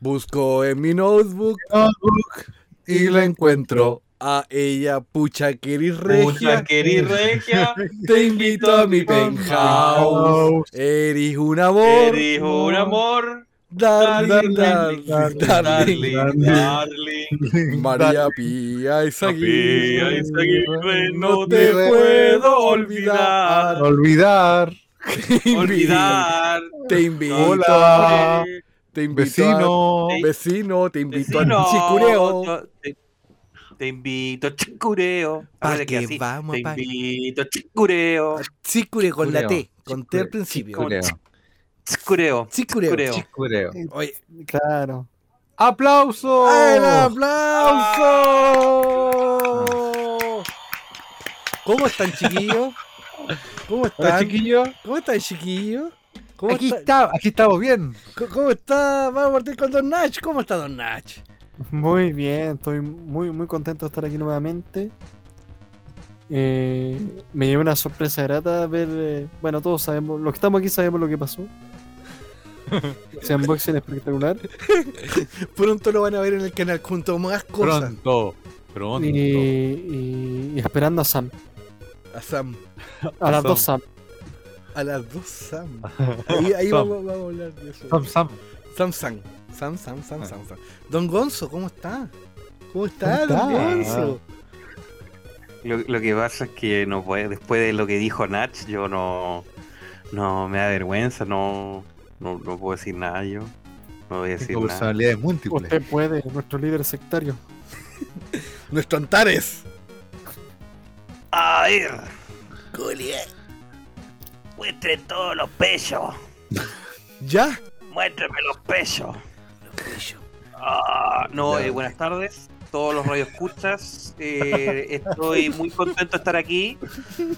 Busco en mi notebook y la encuentro. A ella, pucha, querís regia. Pucha, regia. Te invito a mi penthouse. Eres un amor. Eres un amor. Darling, darling, Darling, darling. darling. María Pía Izaguirre, No te puedo olvidar. Olvidar. Olvidar. Te invito. Hola. Te invito Vecino. a- vecino, te invito Vecino, al chicureo. Te, te invito a chicureo. Pa' Háblale que así. vamos, Te invito a chicureo. Chicure con la Chicureo. T, con T al principio. Chicureo. Chicureo. Chicureo. Chicureo. Chicureo. Oye, Claro. ¡Aplauso! ¡el aplauso! ¿Cómo están, chiquillos? ¿Cómo Hola, están? chiquillos. ¿Cómo están, chiquillos? ¿Cómo Aquí, está- está, aquí estamos bien. ¿Cómo- ¿Cómo está? Vamos a partir con Don Nach. ¿Cómo está Don Nach? Muy bien, estoy muy muy contento de estar aquí nuevamente. Eh, me llevó una sorpresa grata ver, eh, bueno, todos sabemos, los que estamos aquí sabemos lo que pasó. Ese unboxing espectacular. Pronto lo van a ver en el canal junto a más cosas. Pronto. Pronto. Y, y- y esperando a Sam. A Sam. A las Sam. dos Sam. A las dos Sam. Ahí, ahí Sam. vamos, vamos a hablar de eso. Sam, Sam. Sam Sam. Sam Sam Sam Sam Sam. Don Gonzo, ¿cómo está? ¿Cómo está, ¿Cómo Don está? Gonzo? Lo, lo que pasa es que no puede, después de lo que dijo Nach, yo no, no me da vergüenza, no, no, no puedo decir nada yo. No voy a decir Tengo nada. múltiples. Usted puede, nuestro líder sectario. Nuestro Antares. A ver. Muestren todos los pechos. ¿Ya? Muéstrenme los pechos. Ah, no, eh, buenas tardes. Todos los radioescuchas. Eh, estoy muy contento de estar aquí.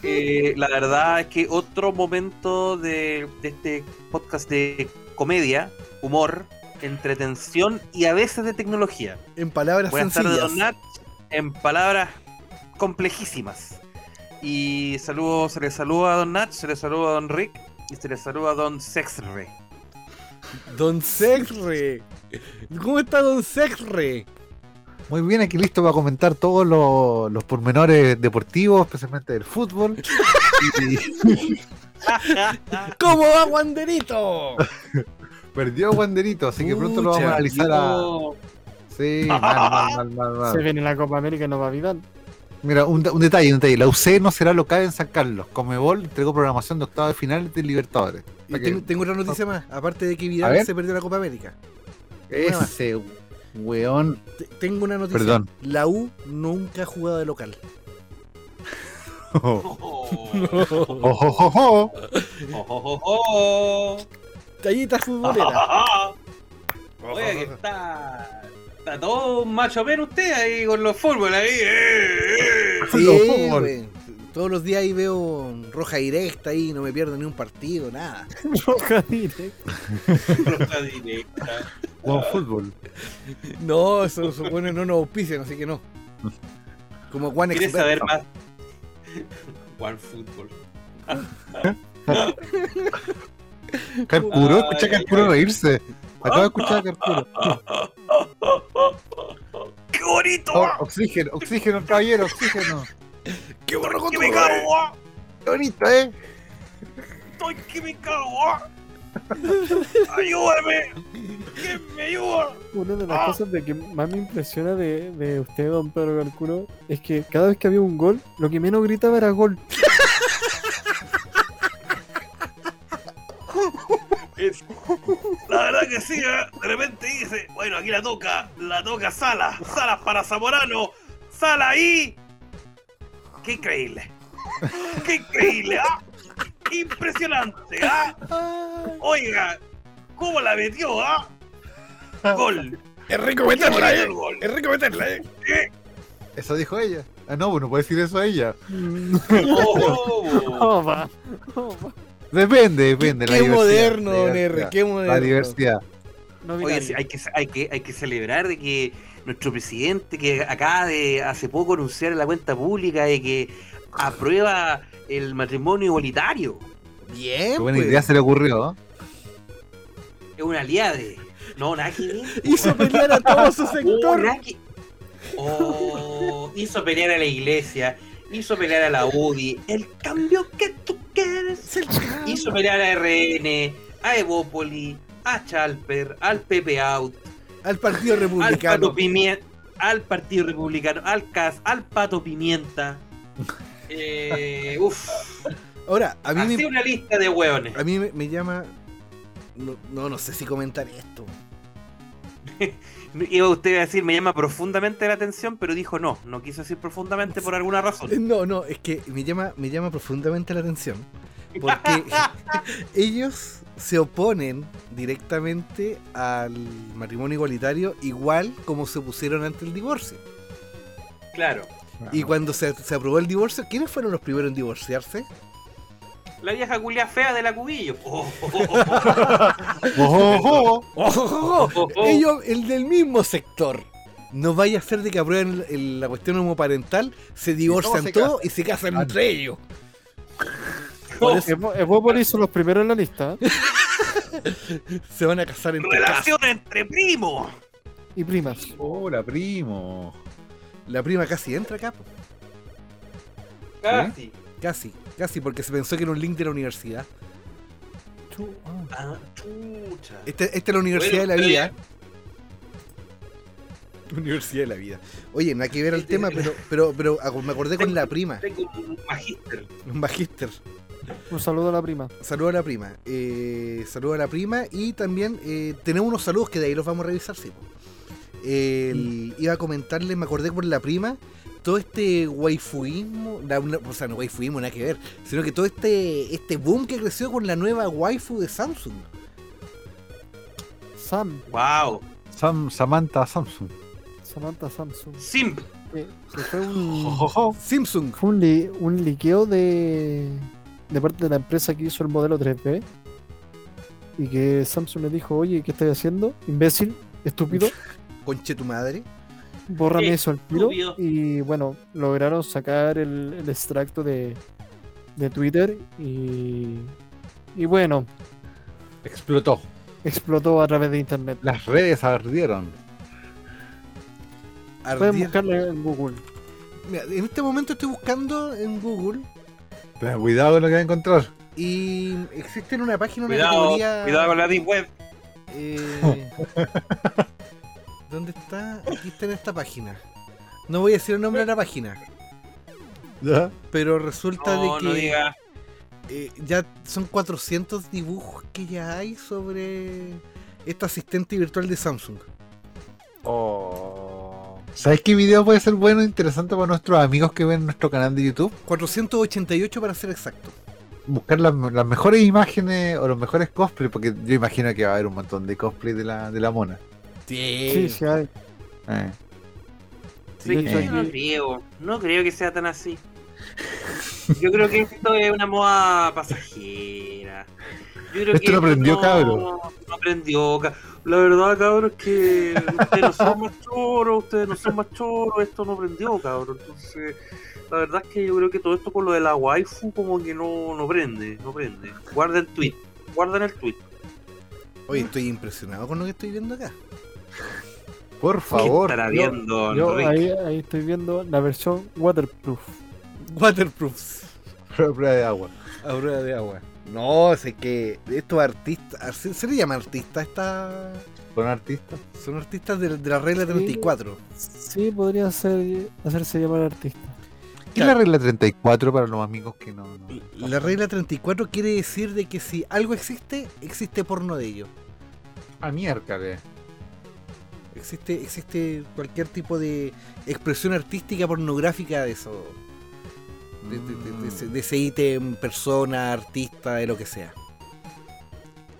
Eh, la verdad es que otro momento de, de este podcast de comedia, humor, entretención y a veces de tecnología. En palabras Buenas tardes, sencillas. Don Nat. En palabras complejísimas. Y saludos, se le saluda a Don Nat, se le saluda a Don Rick y se le saluda a Don Sexre. Don Sexre. ¿Cómo está Don Sexre? Muy bien, aquí listo para comentar todos los, los pormenores deportivos, especialmente del fútbol. ¿Cómo va Wanderito? perdió Wanderito, así que pronto lo vamos a analizar a. Sí, mal, mal, mal, mal, mal. Se viene la Copa América y no va a Vidal. Mira, un, un detalle, un detalle. La UC no será local en San Carlos. Comebol entregó programación de octavo de finales de Libertadores. Y tengo, que- tengo otra noticia más. Aparte de que Vidal se perdió la Copa América. Una Ese weón. Te- Tengo una noticia. Perdón. La U nunca ha jugado de local. Oh, Oh. oh, oh, oh. Oh, oh, oh, Tallita futbolera. oh. Oye, que está. Está todo macho menos usted ahí con los fútbol ahí. eh, eh. Sí, Los fútbol. Todos los días ahí veo roja directa ahí, no me pierdo ni un partido, nada. Roja directa. Roja directa. Buen fútbol. No, eso supone no nos auspician, así que no. Como Juan ¿Quieres Expert. saber más? One Football. Carpuro, Ay, escucha ay. reírse. Acabo de escuchar a Carpuro. ¡Qué bonito! Oh, oxígeno, oxígeno, caballero, oxígeno. ¡Qué borro ¡Que me cago! ah! Qué bonito, ¿eh? ¡Estoy que me cago! ah! ¡Ayúdame! ¿Quién me ayuda? Una de las Ah. cosas de que más me impresiona de, de usted, don Pedro Calculo, es que cada vez que había un gol, lo que menos gritaba era gol. Es- La verdad que sí, ¿eh? de repente dice, bueno, aquí la toca, la toca Sala, Sala para Zamorano, Sala ahí. ¡Qué increíble! ¡Qué increíble! ¿ah? ¡Impresionante! ¿ah? Oiga, ¿cómo la metió? ¿ah? Gol. Es rico meterla, eh. Es rico meterla, eh. Eso dijo ella. Ah, no, bueno, puede decir eso a ella. Oh. Oh, va. Oh, Depende, depende. la Qué moderno, la don R, diversidad, qué moderno. La diversidad. No Oye, binario. sí, hay que, hay, que, hay que celebrar de que nuestro presidente, que acaba de hace poco anunciar en la cuenta pública de que aprueba el matrimonio igualitario. Bien, Qué buena pues. idea se le ocurrió. Es una aliade. No, ver. Hizo pelear a todo su Oh, sector. que- Oh, hizo pelear a la iglesia, hizo pelear a la UDI, el cambio que tú quieres. Hizo pelear a RN, a Evópoli, a Chalper, al Pepe Out, Al Partido al Republicano. Pato Pimienta, al Partido Republicano, al CAS, al Pato Pimienta. Eh, uf, Ahora, a mí, así me, una lista de hueones. a mí me, me llama. No, no, no sé si comentar esto. Iba usted a decir, me llama profundamente la atención, pero dijo no, no quiso decir profundamente por alguna razón. No, no, es que me llama, me llama profundamente la atención. Porque ellos se oponen directamente al matrimonio igualitario, igual como se pusieron ante el divorcio. Claro, Y cuando se, se aprobó el divorcio, ¿quiénes fueron los primeros en divorciarse? La vieja culia fea de la cubillo. Oh, oh, oh, ¡Ojo, ojo! ¡Ojo! oh, oh. Ellos, el del mismo sector. No vaya a ser de que aprueben el- el- la cuestión homoparental, se divorcian todos y se casan Ah, entre ellos. Por eso Evo- Evópolis son los primeros en la lista. se van a casar entre casas. Relación entre primos. Y primas. Hola, primo. La prima casi entra acá. Casi. Casi, casi, porque se pensó que era un link de la universidad. Ah. Ah, chucha. Esta es la universidad Bueno, de la vida. Universidad de la vida. Oye, no hay que ver el tema, pero, pero, pero me acordé con la prima, Tengo un magíster. un magíster. Un saludo a la prima. Saludo a la prima. Eh, saludo a la prima y también eh, tenemos unos saludos que de ahí los vamos a revisar, sí. El- Iba a comentarle, me acordé por la prima, todo este waifuismo, la- una- o sea, no waifuismo, nada que ver, sino que todo este, este boom que creció con la nueva waifu de Samsung. Sam. Wow. Sam, Samantha Samsung. Samantha Samsung. Que, que fue un, Ojo. Samsung. fue un, li- un liqueo de, de parte de la empresa que hizo el modelo 3D. Y que Samsung le dijo, oye, ¿qué estás haciendo? Imbécil, estúpido. Conche tu madre. Bórrame Qué eso al tiro. Y bueno, lograron sacar el, el extracto de, de Twitter. Y, y bueno, Explotó. explotó a través de internet. Las redes ardieron. Pueden buscarlo en Google. Mira, en este momento estoy buscando en Google Ten cuidado con lo que va a encontrar. y existe en una página una Cuidado, categoría. cuidado con la deep web. Eh, ¿Dónde está? Aquí está en esta página. No voy a decir el nombre de la página, ¿Ya? pero resulta No, de que no diga. eh, ya son 400 dibujos que ya hay sobre esta asistente virtual de Samsung. Oh. ¿Sabes qué video puede ser bueno e interesante para nuestros amigos que ven nuestro canal de YouTube? 488 para ser exacto. Buscar las, las mejores imágenes o los mejores cosplays, porque yo imagino que va a haber un montón de cosplays de la, de la mona. Sí, sí, hay. Eh. Sí, hecho, yo no creo. No creo que sea tan así. Yo creo que esto es una moda pasajera. Yo creo Esto que no aprendió, cabro. No, no aprendió, La verdad, cabrón, es que ustedes no son más choros, ustedes no son más choros, esto no aprendió, cabrón. Entonces, la verdad es que yo creo que todo esto con lo de la waifu como que no, no prende, no prende. Guarda el tweet, guarden el tweet. Oye, estoy impresionado con lo que estoy viendo acá. Por ¿Qué favor. estará yo- viendo Yo Enrique? ahí, ahí estoy viendo la versión waterproof. Waterproofs. prueba de agua. A prueba de agua. No, sé que estos artistas. ¿Se, se le llama artista esta? Con artistas. Son artistas de, de la regla Sí. 34. Sí, podría ser, hacerse llamar artista. ¿Qué es la regla 34 para los amigos que no? no- La regla 34 quiere decir de que si algo existe, existe porno de ello. Ah, miércoles. Existe, existe cualquier tipo de expresión artística pornográfica de eso. De, de- de- de ese, de ese ítem, persona, artista, de lo que sea.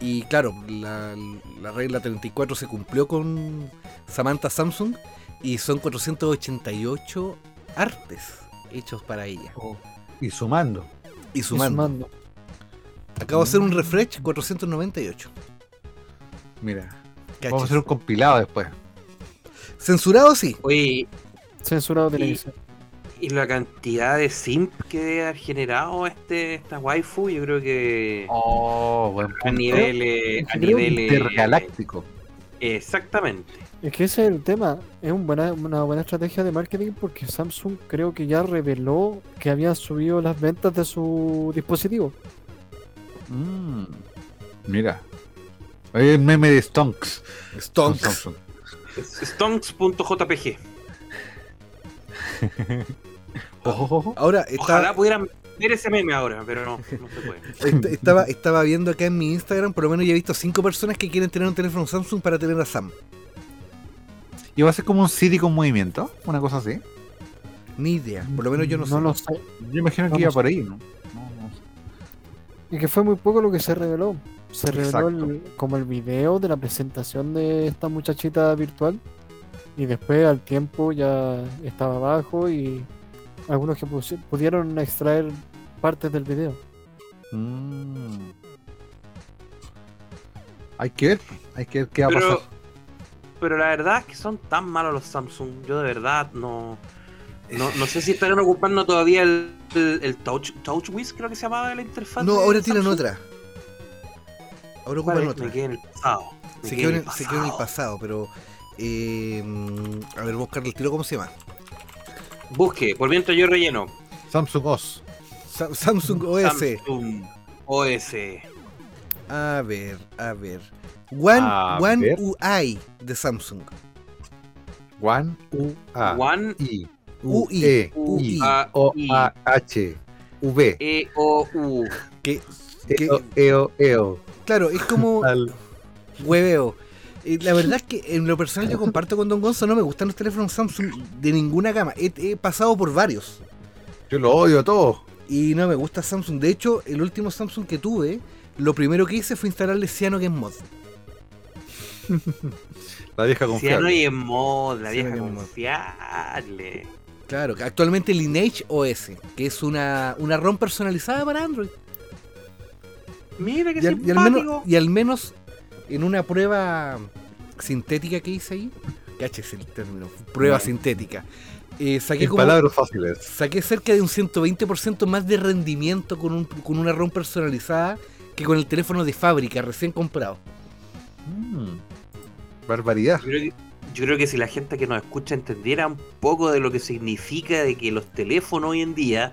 Y claro, la, la regla 34 se cumplió con Samantha Samsung y son 488 artes hechos para ella. Y sumando. Y Y sumando. Acabo de hacer un refresh 498. Mira. Vamos a hacer un compilado después. Censurado sí. Oye, Censurado Y- televisión. Y la cantidad de simp que haber generado este, esta waifu, yo creo que Oh, buen a punto. niveles, a niveles Intergaláctico. Exactamente. Es que ese es el tema. Es un buena, una buena estrategia de marketing porque Samsung creo que ya reveló que había subido las ventas de su dispositivo. Mm. Mira. Hay el meme de Stonks. Stonks. Stonks.jpg. Ojo. Ahora, Ojalá pudieran ver ese meme ahora, pero no, no se puede. est- estaba, estaba viendo acá en mi Instagram, por lo menos ya he visto cinco personas que quieren tener un teléfono Samsung para tener a Sam. ¿Y va a ser como un Siri con movimiento? Una cosa así. Ni idea, por lo menos yo no, sé. No lo sé. Yo imagino que No, iba no por ahí, ¿no? No, no sé. Y que fue muy poco lo que se reveló. Se reveló el- como el video de la presentación de esta muchachita virtual. Y después al tiempo ya estaba abajo y algunos que pudieron extraer partes del video. Mm. Hay que ver, hay que ver qué va a Pero, pasar. pero la verdad es que son tan malos los Samsung. Yo de verdad no. No, no sé si estarán ocupando todavía el, el, el Touch, TouchWiz, creo que se llamaba la interfaz. No, ahora tienen Samsung. otra. Ahora ¿Cuál ocupan otra. Me quedé en el pasado. Me Se quedó, en, se quedó en el pasado, pero. eh, mm, a ver, buscar el tiro, ¿cómo se llama? Busque, por mientras yo relleno. Samsung OS. Sa- Samsung OS. Samsung OS. A ver, a ver. One, A One ver. UI de Samsung. One U A One I UI. E U I A O I A H V E O U. Que, que- Eo Eo Eo claro, es como Al- hueveo. Eh, la verdad es que en lo personal yo comparto con Don Gonzo, no me gustan los teléfonos Samsung de ninguna gama. He, he pasado por varios. Yo lo odio todo. Y no me gusta Samsung. De hecho, el último Samsung que tuve, lo primero que hice fue instalarle CyanogenMod. La vieja confiable. y en mod, la vieja mod. confiable. Claro, actualmente Lineage OS, que es una, una ROM personalizada para Android. Mira qué Y al, y al simpático. menos, y al menos en una prueba sintética que hice ahí, caches el término, prueba sintética, eh, saqué En como palabras fáciles. saqué cerca de un 120% más de rendimiento con, un, con una ROM personalizada que con el teléfono de fábrica recién comprado. Mm. Barbaridad. Yo creo, que, yo creo que si la gente que nos escucha entendiera un poco de lo que significa de que los teléfonos hoy en día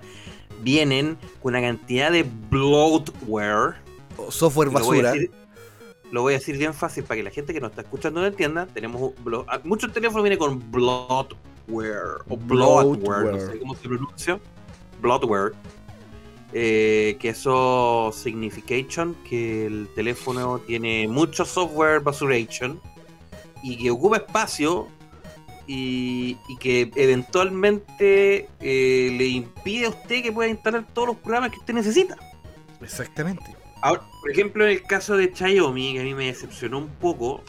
vienen con una cantidad de bloatware. O software voy, basura. decir, lo voy a decir bien fácil para que la gente que nos está escuchando lo entienda. Tenemos ah, muchos teléfonos vienen con bloatware o bloatware, no sé cómo se pronuncia. Bloatware. Eh, que eso signification que el teléfono tiene mucho software basuration y que ocupa espacio y, y que eventualmente eh, le impide a usted que pueda instalar todos los programas que usted necesita. Exactamente. Ahora, por ejemplo, en el caso de Xiaomi, que a mí me decepcionó un poco,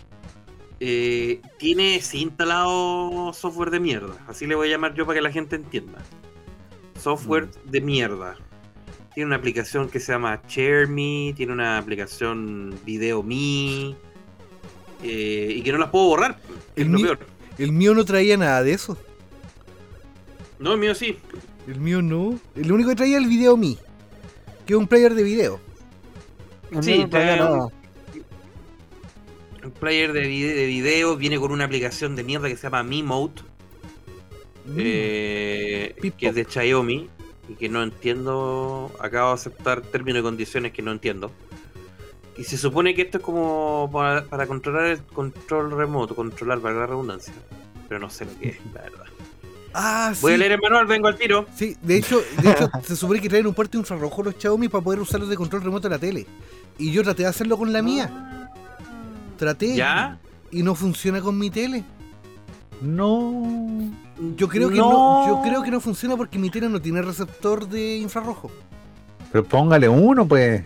eh, tiene sí instalado software de mierda. Así le voy a llamar yo para que la gente entienda. Software de mierda. Tiene una aplicación que se llama ShareMe, tiene una aplicación VideoMe, eh, y que no las puedo borrar. Es El lo mi- peor. El mío no traía nada de eso. No, el mío sí. El mío no. El único que traía el video Mi, que es un player de video. El Sí, trae un- nada. Un player de, vide- de video viene con una aplicación de mierda que se llama Mimote. eh, Pip que es de Xiaomi y que no entiendo. Acabo de aceptar términos y condiciones que no entiendo. Y se supone que esto es como para, para controlar el control remoto, controlar para la redundancia. Pero no sé lo que es, la verdad. Ah, Voy a leer el manual, vengo al tiro. Sí, de hecho, de hecho se supone que traen un puerto infrarrojo los Xiaomi para poder usarlos de control remoto de la tele. Y yo traté de hacerlo con la mía. Traté. ¿Ya? Y no funciona con mi tele. No. Yo creo que no. yo creo que no funciona porque mi tele no tiene receptor de infrarrojo. Pero póngale uno, pues.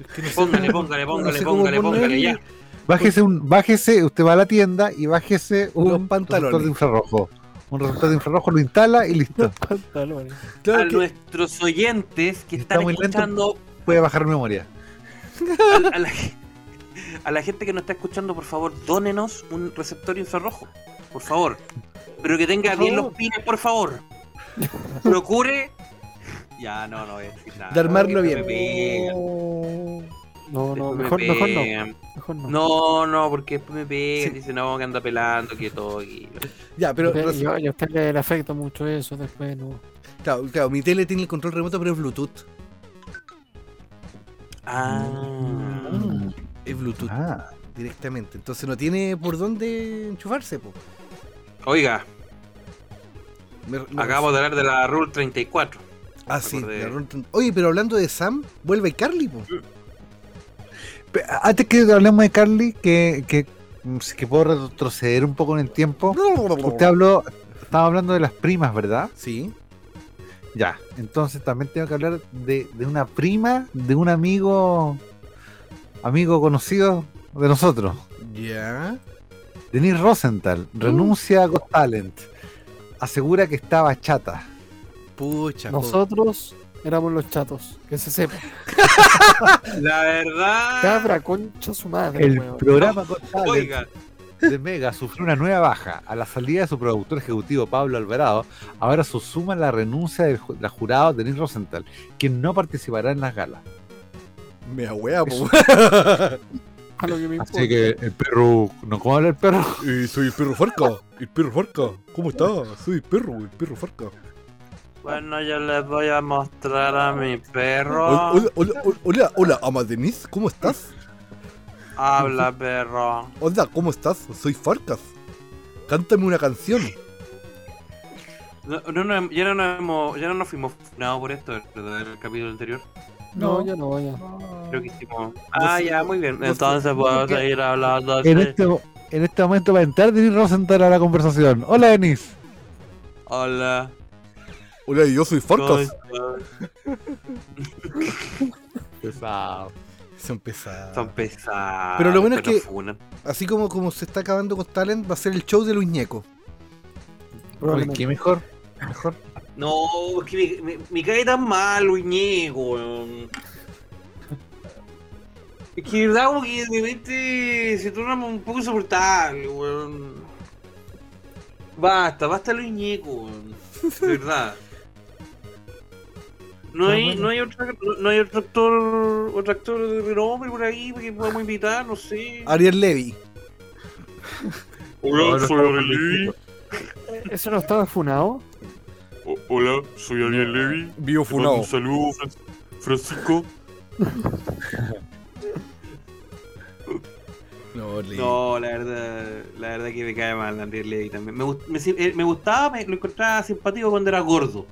Es que no sé Póngale, cómo- póngale, no póngale, póngale, póngale, ponerle. ya. Bájese un, bájese, usted va a la tienda y bájese un Los pantalones. receptor de infrarrojo. Un receptor de infrarrojo lo instala y listo. Pantalones. Claro a que- nuestros oyentes que Está están muy lento. escuchando Puede bajar memoria. A, a la, a la gente que nos está escuchando, por favor, dónenos un receptor infrarrojo. Por favor. Pero que tenga bien los pines, por favor. Procure. Ya, no, no voy a decir nada. De armarlo Me bien. pega. No, no, me mejor, mejor no. Mejor no. No, no, porque después me pegan, Sí. dicen, no, que anda pelando, que todo. Y... Ya, pero yo, yo a usted le, le afecta mucho eso después, ¿no? claro, claro, mi tele tiene el control remoto, pero es Bluetooth. Ah. Mm. Es Bluetooth Ah, directamente. Entonces no tiene por dónde enchufarse, po. Oiga, Me- me- acabamos de hablar de la Rule 34. Ah, sí. la Oye, pero hablando de Sam, vuelve Carly, po. pe- antes que hablemos de Carly, que, que, mm, que puedo retroceder un poco en el tiempo. Usted habló, estaba hablando de las primas, ¿verdad? Sí. Ya, entonces también tengo que hablar de, de una prima de un amigo, amigo conocido de nosotros. Ya. Denise Rosenthal renuncia a Got Talent. Asegura que estaba chata. Pucha. po. Nosotros éramos los chatos, que se sepa. La verdad. Cabra, concha su madre, El weón. programa Got Talent Oiga, de Mega sufrió una nueva baja. A la salida de su productor ejecutivo Pablo Alvarado, ahora se suma la renuncia del la jurado Denise Rosenthal, quien no participará en las galas. Me po. A lo que me importa. Así que el perro, ¿no cómo habla el perro? Eh, soy el perro Farca. El perro Farca. ¿Cómo está? Soy el perro, el perro Farca. bueno, yo les voy a mostrar a mi perro. Hola, hola, hola, hola, hola, ama Denise, ¿cómo estás? Habla, perro. Hola, ¿cómo estás? Soy Farcas. Cántame una canción. No, no, no, ya, no nos hemos, ya no nos fuimos funados por esto, ¿verdad? El capítulo anterior. No, ya no, ya. Creo que hicimos. Ah, ya, muy bien. Entonces que- seguir hablando. En este, en este momento va a entrar Denise Rosenthal a la conversación. Hola Denise. Hola. Hola, yo soy Farcas. ¿cómo Pesado. Son pesados. Son pesados. Pero lo bueno es que- funan. Así como, como se está acabando con Talent, va a ser el show de Luis Ñeco. Oye, Probablemente. ¿Qué mejor? Mejor. No, es que me, me, me cae tan mal, Uñego, weón. Es que de verdad como que de repente se torna un poco insoportable, weón. Basta, basta lo Uñego, weón. De verdad. No Ah, hay, bueno. no hay otro, no, hay otro actor, otro actor de renombre por ahí que podamos invitar, no sé. Ariel Levy. Hola, soy Ariel Levy. ¿Eso no estaba funado? Hola, soy Ariel Levy. Bio saludo, Francisco. No, la verdad, la verdad que me cae mal Andrés Levy también. Me, gust- me, eh, me gustaba, me, lo encontraba simpático cuando era gordo.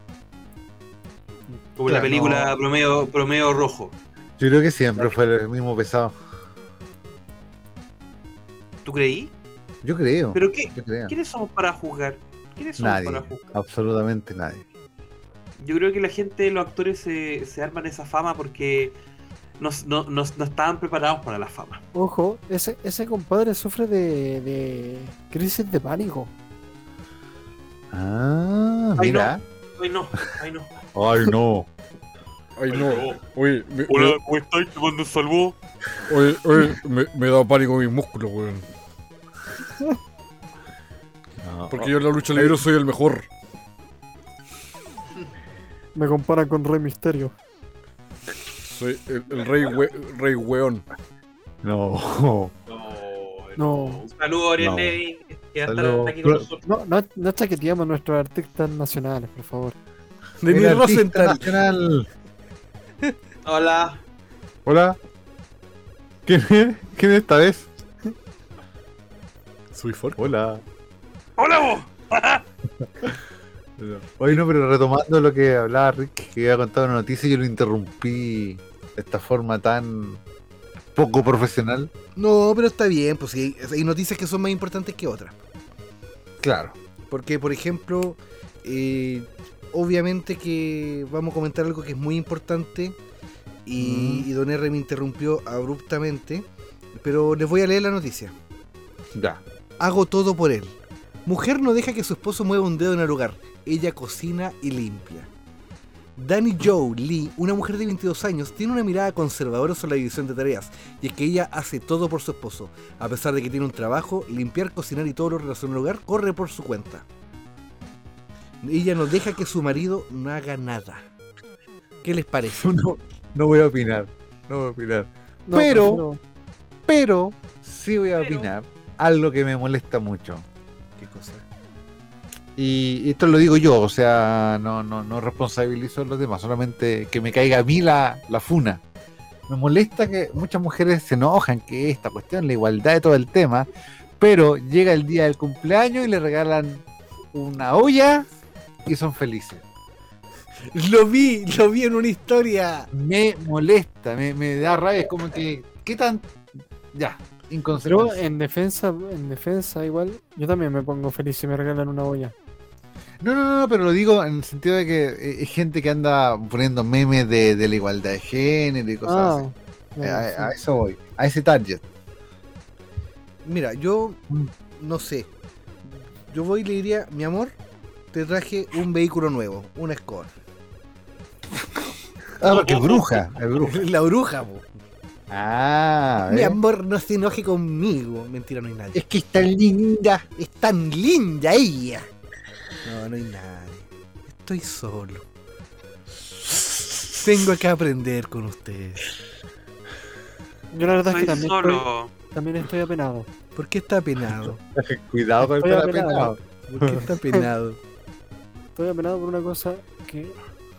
Como en la Claro, película no. promedio, promedio rojo. Yo creo que siempre fue el mismo pesado. ¿Tú creí? Yo creo. ¿Pero qué? ¿Quiénes somos para juzgar? ¿Quiénes somos Nadie. para juzgar? Absolutamente nadie. Yo creo que la gente, los actores se, se arman esa fama porque no, no, no, no estaban preparados para la fama. Ojo, ese, ese compadre sufre de, de crisis de pánico. Ah, Ay, mira. Ay no, ay no. Ay, no. Ay, no. Oye, me, ¿cómo estás? ¿Te mando salvo? oye, oye, me, me da pánico mis músculos, weón. No. Porque yo en la lucha libre soy el mejor. Me comparan con Rey Misterio. Soy el, el rey, we- rey weón. No. No. Un saludo, Ariel No. Levy, a Saludo. nosotros. No, no, no chaqueteamos a nuestros artistas nacionales, por favor. Artista Rosenthal. nacional. Hola. Hola. ¿Quién es? ¿Quién es esta vez? Soy Farcas. Hola. ¡Hola vos! Oye, no, pero retomando lo que hablaba Rick, que había contado una noticia, yo lo interrumpí de esta forma tan poco profesional. No, pero está bien, pues sí, hay, hay noticias que son más importantes que otras. Claro. Porque, por ejemplo, eh, obviamente que vamos a comentar algo que es muy importante y, Mm. y Don R me interrumpió abruptamente, pero les voy a leer la noticia. Ya. Hago todo por él. Mujer no deja que su esposo mueva un dedo en el hogar. Ella cocina y limpia. Danny Joe Lee, una mujer de 22 años, tiene una mirada conservadora sobre la división de tareas, y es que ella hace todo por su esposo. A pesar de que tiene un trabajo, limpiar, cocinar y todo lo relacionado al hogar corre por su cuenta. Ella no deja que su marido no haga nada. ¿Qué les parece? No, no voy a opinar. No voy a opinar. No, Pero- prefiero- Pero sí voy a Pero- opinar algo que me molesta mucho. ¿Qué cosa? Y esto lo digo yo, o sea, no, no, no responsabilizo a los demás, solamente que me caiga a mí la, la funa. Me molesta que muchas mujeres se enojan que esta cuestión, la igualdad de todo el tema, pero llega el día del cumpleaños y le regalan una olla y son felices. Lo vi, lo vi en una historia. Me molesta, me, me da rabia, es como que, ¿qué tan? Ya, Pero inconsecuente. en defensa, en defensa igual, yo también me pongo feliz si me regalan una olla. No, no, no, no, pero lo digo en el sentido de que eh, hay gente que anda poniendo memes de, de la igualdad de género y cosas así. Ah, Eh, ya, A, sí. a eso voy, a ese target. Mira, yo Mm. no sé. Yo voy y le diría, mi amor, te traje un vehículo nuevo, una escoba. Ah, porque es bruja, es bruja. La bruja, po. Ah, Mi ¿ves? amor, no se enoje conmigo. Mentira, no hay nadie. es que es tan linda. Es tan linda ella. No, no hay nadie. Estoy solo. Tengo que aprender con ustedes. Yo la verdad es que Estoy también estoy, solo. también estoy apenado. ¿Por qué está penado? Cuidado con el Estoy pelo apenado. penado. ¿Por qué está penado? Estoy apenado por una cosa que,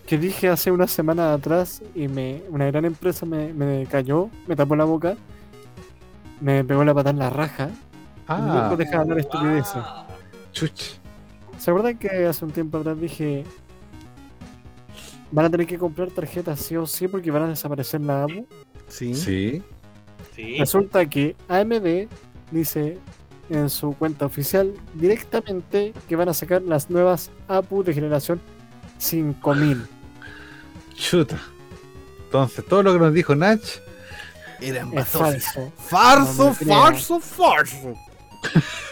que dije hace una semana atrás y me una gran empresa me, me cayó, me tapó la boca, me pegó la patada en la raja y Ah, nunca deja de hablar estupideces. chuch. ¿Se acuerdan que hace un tiempo atrás dije van a tener que comprar tarjetas sí o sí porque van a desaparecer la? Sí. Sí. Sí. Resulta que AMD dice en su cuenta oficial directamente que van a sacar las nuevas APU de generación 5000. Chuta. Entonces, todo lo que nos dijo Nach, Eran Es falso. Farso, No farso.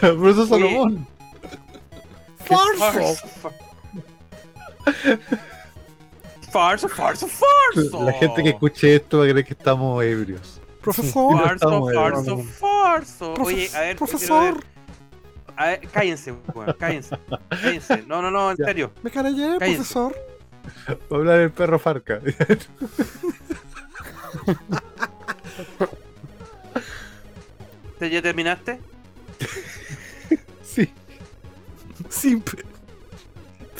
por eso Salomón. Farso. Farso, farso, farso. La gente que escuche esto va a creer que estamos ebrios. Profesor. Farso, estamos, farso, Oye, a ver, profesor. A ver, cállense, weón, cállense. Cállense. No, no, no, en Ya. serio. Me carallé, profesor. Va a hablar el perro Farca. ¿Te- ¿Ya terminaste? sí. Simple.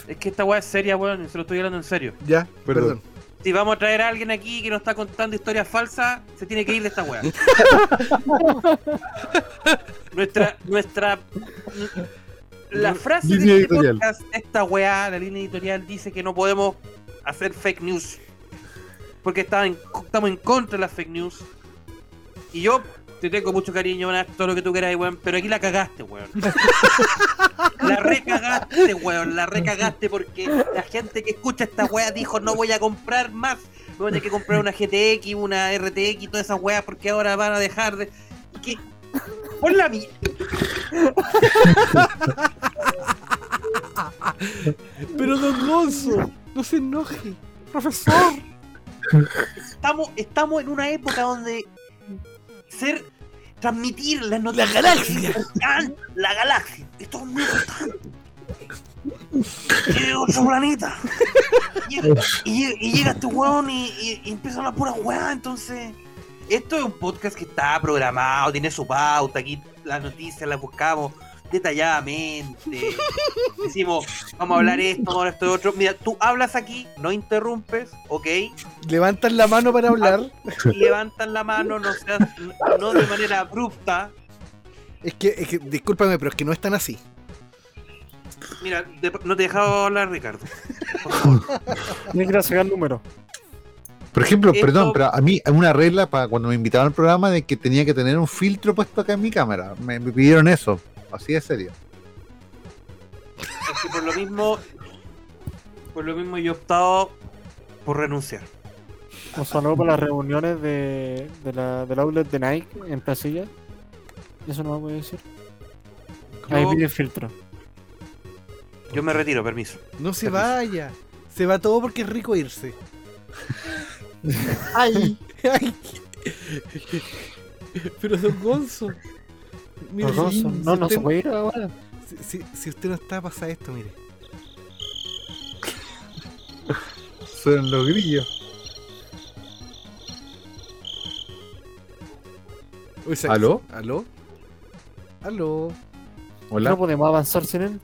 Es que esta weá es seria, weón, y se lo estoy hablando en serio. Ya, Perdón. perdón. Si vamos a traer a alguien aquí que nos está contando historias falsas, se tiene que ir de esta weá. nuestra, nuestra. La frase de Línea este editorial. podcast, esta weá, la línea editorial, dice que no podemos hacer fake news. Porque está en- estamos en contra de las fake news. Y yo te tengo mucho cariño, Nath, todo lo que tú quieras, weón, pero aquí la cagaste, weón. La recagaste, weón, la recagaste porque la gente que escucha esta weá dijo no voy a comprar más. Voy a tener que comprar una GTX, una RTX y todas esas weas porque ahora van a dejar de. ¿Qué? Pon la mía. Pero don Gonzo, no se enoje. Profesor. Estamos, estamos en una época donde ser transmitir las noticias galaxia. es importante. la galaxia esto es muy importante es otro planeta y, y- y llega este weón y, y, y empieza a hablar pura weá entonces esto es un podcast que está programado tiene su pauta aquí las noticias las buscamos detalladamente decimos vamos a hablar esto vamos a hablar esto otro mira tú hablas aquí no interrumpes ok Levantan la mano para hablar. y levantan la mano, no seas, no de manera abrupta. Es que, es que, discúlpame, pero es que no es tan así. Mira, de- no te he dejado hablar, Ricardo. Tienes que sacar números. Por ejemplo, Esto- perdón, pero a mí hay una regla para cuando me invitaron al programa de que tenía que tener un filtro puesto acá en mi cámara. Me, me pidieron eso. Así de serio. Es que por lo mismo, por lo mismo yo he optado por renunciar. Un saludo para las reuniones de, de la, del outlet de Nike en Placilla. Eso no me voy a decir. Ahí Yo, pide filtro. yo me retiro, permiso. No se Permiso. vaya. Se va todo porque es rico irse. ¡Ay! Ay. Pero don Gonzo. Mire, dos si- no, no usted- se puede ir ahora. Si, si- si usted no está, pasa esto, mire. Son los grillos. Uy, ¿Aló? ¿Aló? ¿Aló? Hola. No podemos avanzar sin él.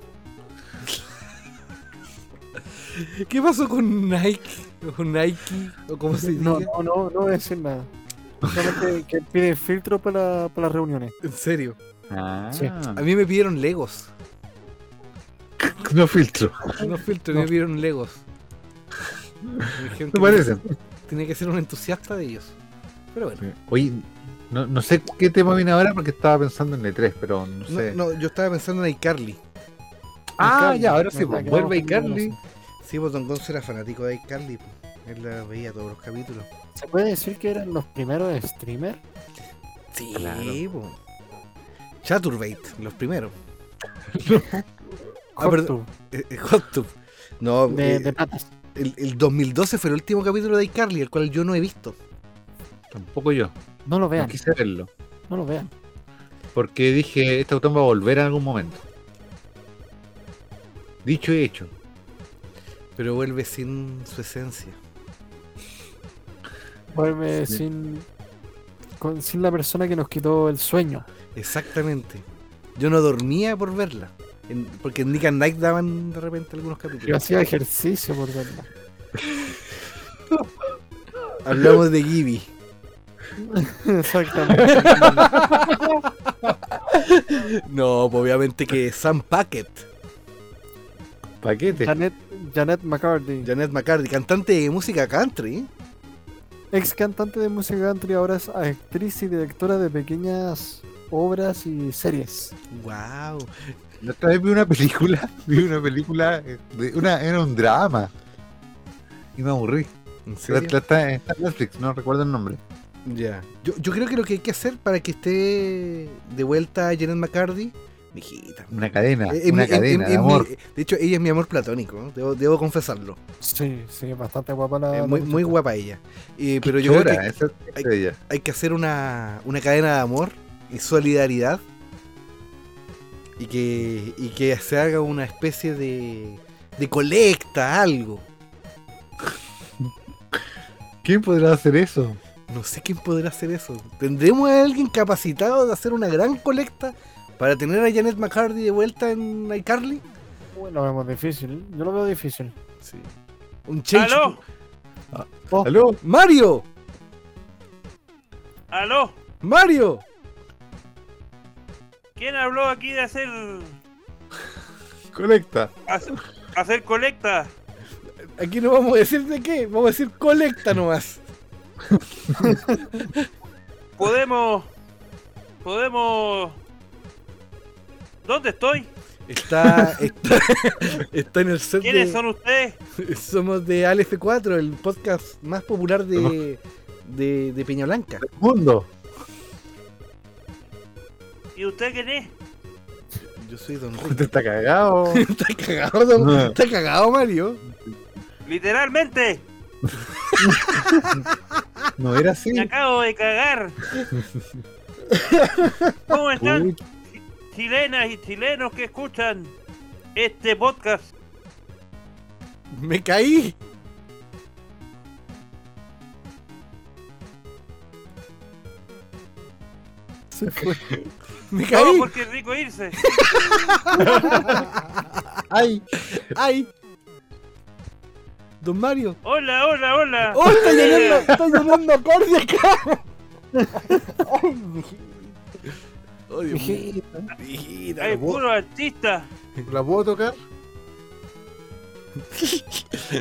¿Qué pasó con Nike? ¿O con Nike? ¿O cómo se No, diga? no, no, no voy a decir nada. Solamente que pide filtro para, para las reuniones. En serio. Ah, Sí. A mí me pidieron Legos. no filtro. No filtro, No. me pidieron Legos. Me dijeron ¿Te que parecen? Tenía que ser un entusiasta de ellos. Pero bueno. Oye, no, no sé qué tema viene ahora porque estaba pensando en E3, pero no No, sé. no, yo estaba pensando en iCarly. ah, iCarly, ya, ahora sí, verdad, pues, vuelve iCarly. Sí, pues Don Gonzo era fanático de iCarly. pues. Él la veía todos los capítulos. ¿Se puede decir que eran los primeros streamers? Sí, Claro. pues. Chaturbate, los primeros. Ah, perdón. Eh, eh, HotTube. No, De, eh, de patas. el, el 2012 fue el último capítulo de iCarly, el cual yo no he visto. Tampoco yo. No lo No vean, quise verlo. no lo vean. Porque dije, este botón va a volver en algún momento. Dicho y hecho. Pero vuelve sin su esencia. Vuelve Sí. sin, con- sin la persona que nos quitó el sueño. Exactamente. Yo no dormía por verla. En- porque en Nick and Night daban de repente algunos Yo capítulos. hacía ejercicio por verla. Hablamos de Gibby. Exactamente. No, pues obviamente que Sam Packet, Paquete. Janet, Janet McCarthy, Janet McCarthy, cantante de música country. ex cantante de música country, ahora es actriz y directora de pequeñas obras y series. Wow. La otra vez vi una película, vi una película, eh, de una, era un drama. Y me aburrí. ¿En La- serio? la- está, está en Netflix, no recuerdo el nombre. Ya. Yo, yo creo que lo que hay que hacer para que esté de vuelta Janet McCarthy, mijita. Una cadena, eh, es una cadena de mi- amor. de hecho, ella es mi amor platónico, ¿no? debo, debo confesarlo. Sí, sí, bastante guapa la. Muy, muy guapa ella. Eh, pero yo creo que ella. hay que hacer una, una cadena de amor y solidaridad y que, y que se haga una especie de, de colecta, algo. ¿Quién podrá hacer eso? No sé quién podrá hacer eso. ¿Tendremos a alguien capacitado de hacer una gran colecta para tener a Janet McCarthy de vuelta en iCarly? Lo vemos difícil. Yo lo veo difícil. Sí. Un change. ¿Aló? Oh, ¿Aló? ¡Mario! ¿Aló? ¡Mario! ¿Quién habló aquí de hacer Colecta. hacer, hacer colecta? Aquí no vamos a decir de qué, vamos a decir colecta nomás. Podemos podemos ¿Dónde estoy? Está, está, está en el set ¿Quiénes de- son ustedes? Somos de ALF4, el podcast más popular de, de, de Peña Blanca. Mundo. ¿Y usted quién es? Yo soy Don Usted Rick. está cagado. está cagado, don- está cagado, Mario. Literalmente, No era así. me acabo de cagar. ¿Cómo están Uy, chilenas y chilenos que escuchan este podcast? Me caí. se fue. Me No, caí. porque es rico irse. Ay, ay. Don Mario. Hola, hola, hola. ¡Oh, está llenando, está llenando acorde acá! Ay, mijito. Oh, Dios mío. Mijita. No puedo- puro artista. ¿La puedo tocar?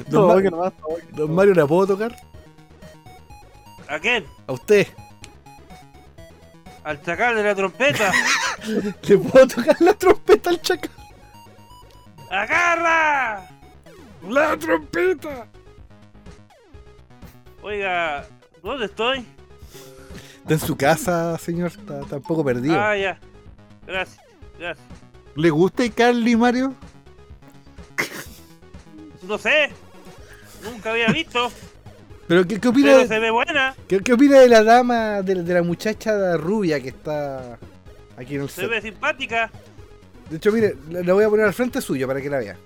Don, No, Ma- que nomás, no, que Don no. Mario, ¿la puedo tocar? ¿A quién? A usted. Al chacal de la trompeta. ¿Le puedo tocar la trompeta al chacal? ¡Agarra! ¡La trompeta! Oiga, ¿dónde estoy? Está en su casa, señor. Está, está un poco perdido. Ah, ya. Gracias, gracias. ¿Le gusta Carly, Mario? No sé. Nunca había visto. Pero, ¿qué, qué opina, Pero se ve buena. ¿qué, qué opina de la dama, de, de la muchacha rubia que está aquí en el Se set? ve simpática. De hecho, mire, la, la voy a poner al frente suyo para que la vea.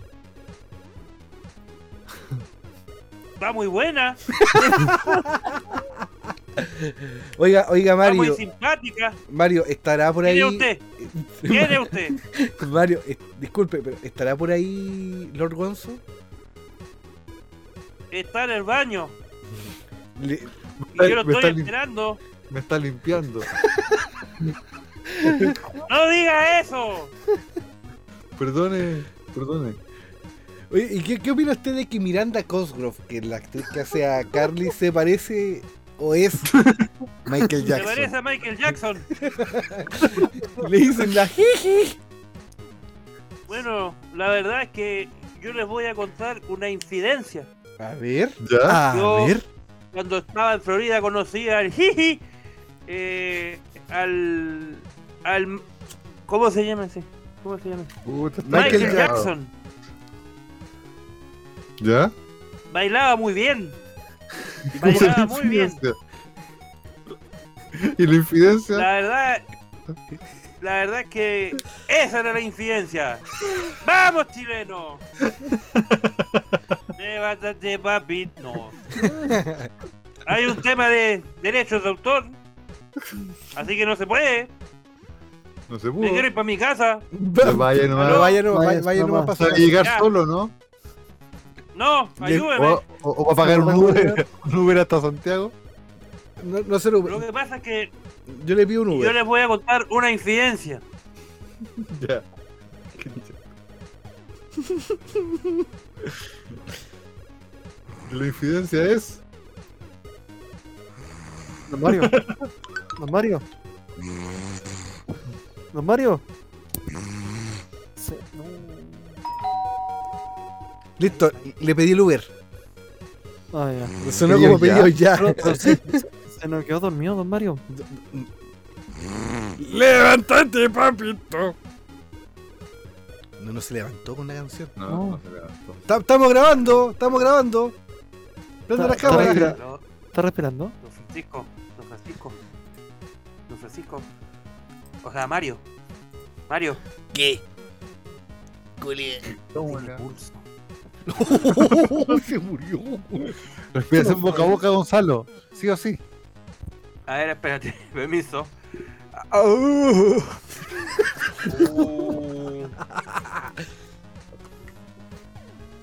Está muy buena. Oiga, oiga, Está muy Mario. simpática. Mario, estará por ¿Quién ahí. usted? ¿Quién es usted? Mario, es- disculpe, pero ¿estará por ahí Lord Gonzo? Está en el baño. Le- Y yo lo Me está estoy esperando. Me está limpiando. ¡No diga eso! Perdone, perdone. Oye, ¿y qué, qué opina usted de que Miranda Cosgrove, que es la actriz que hace a Carly, se parece o es Michael Se Jackson? parece a Michael Jackson. Le dicen la jiji. Bueno, la verdad es que yo les voy a contar una infidencia. A ver. ¿Ya? A Yo- ver. Cuando estaba en Florida conocí al Jiji, eh, al, al... ¿Cómo se llama ese? ¿Cómo se llama? Michael. Jackson. ¿Ya? Bailaba muy bien. ¿Cómo se Bailaba muy bien. ¿Y la infidencia? La verdad, la verdad es que esa era la infidencia. ¡Vamos, chileno! Levántate, papito. Hay un tema de derechos de autor. Así que no se puede. No se Me pudo. quiero ir para mi casa. Ya vaya No, nomás. vaya, no, Vaya, vaya, vaya nomás nomás. para Sabe llegar Ya. solo, ¿no? No, ayúdeme. O, o, o va a pagar un Uber, un Uber hasta Santiago. No, no se lo- Lo que pasa es que Yo le pido un yo Uber. les voy a contar una infidencia. Ya. La infidencia es. Don Mario. Don Mario. Don Mario. Se- no. Listo, le pedí el Uber. Ah, ya. Sonó como pedido ya. Pero- pero se, nos quedó dormido, don Mario. ¡Levántate, papito! No, no se levantó con la canción. No, No. no se levantó. Ta- Estamos grabando, estamos grabando. Prende la Está- cámara. está- Don ¿Está respirando? Francisco, don Francisco, don Francisco. O sea, Mario. Mario. ¿Qué? Tiene pulso. se murió. Respiración boca a boca, Gonzalo. Sí o sí. A ver, espérate, permiso. Uh.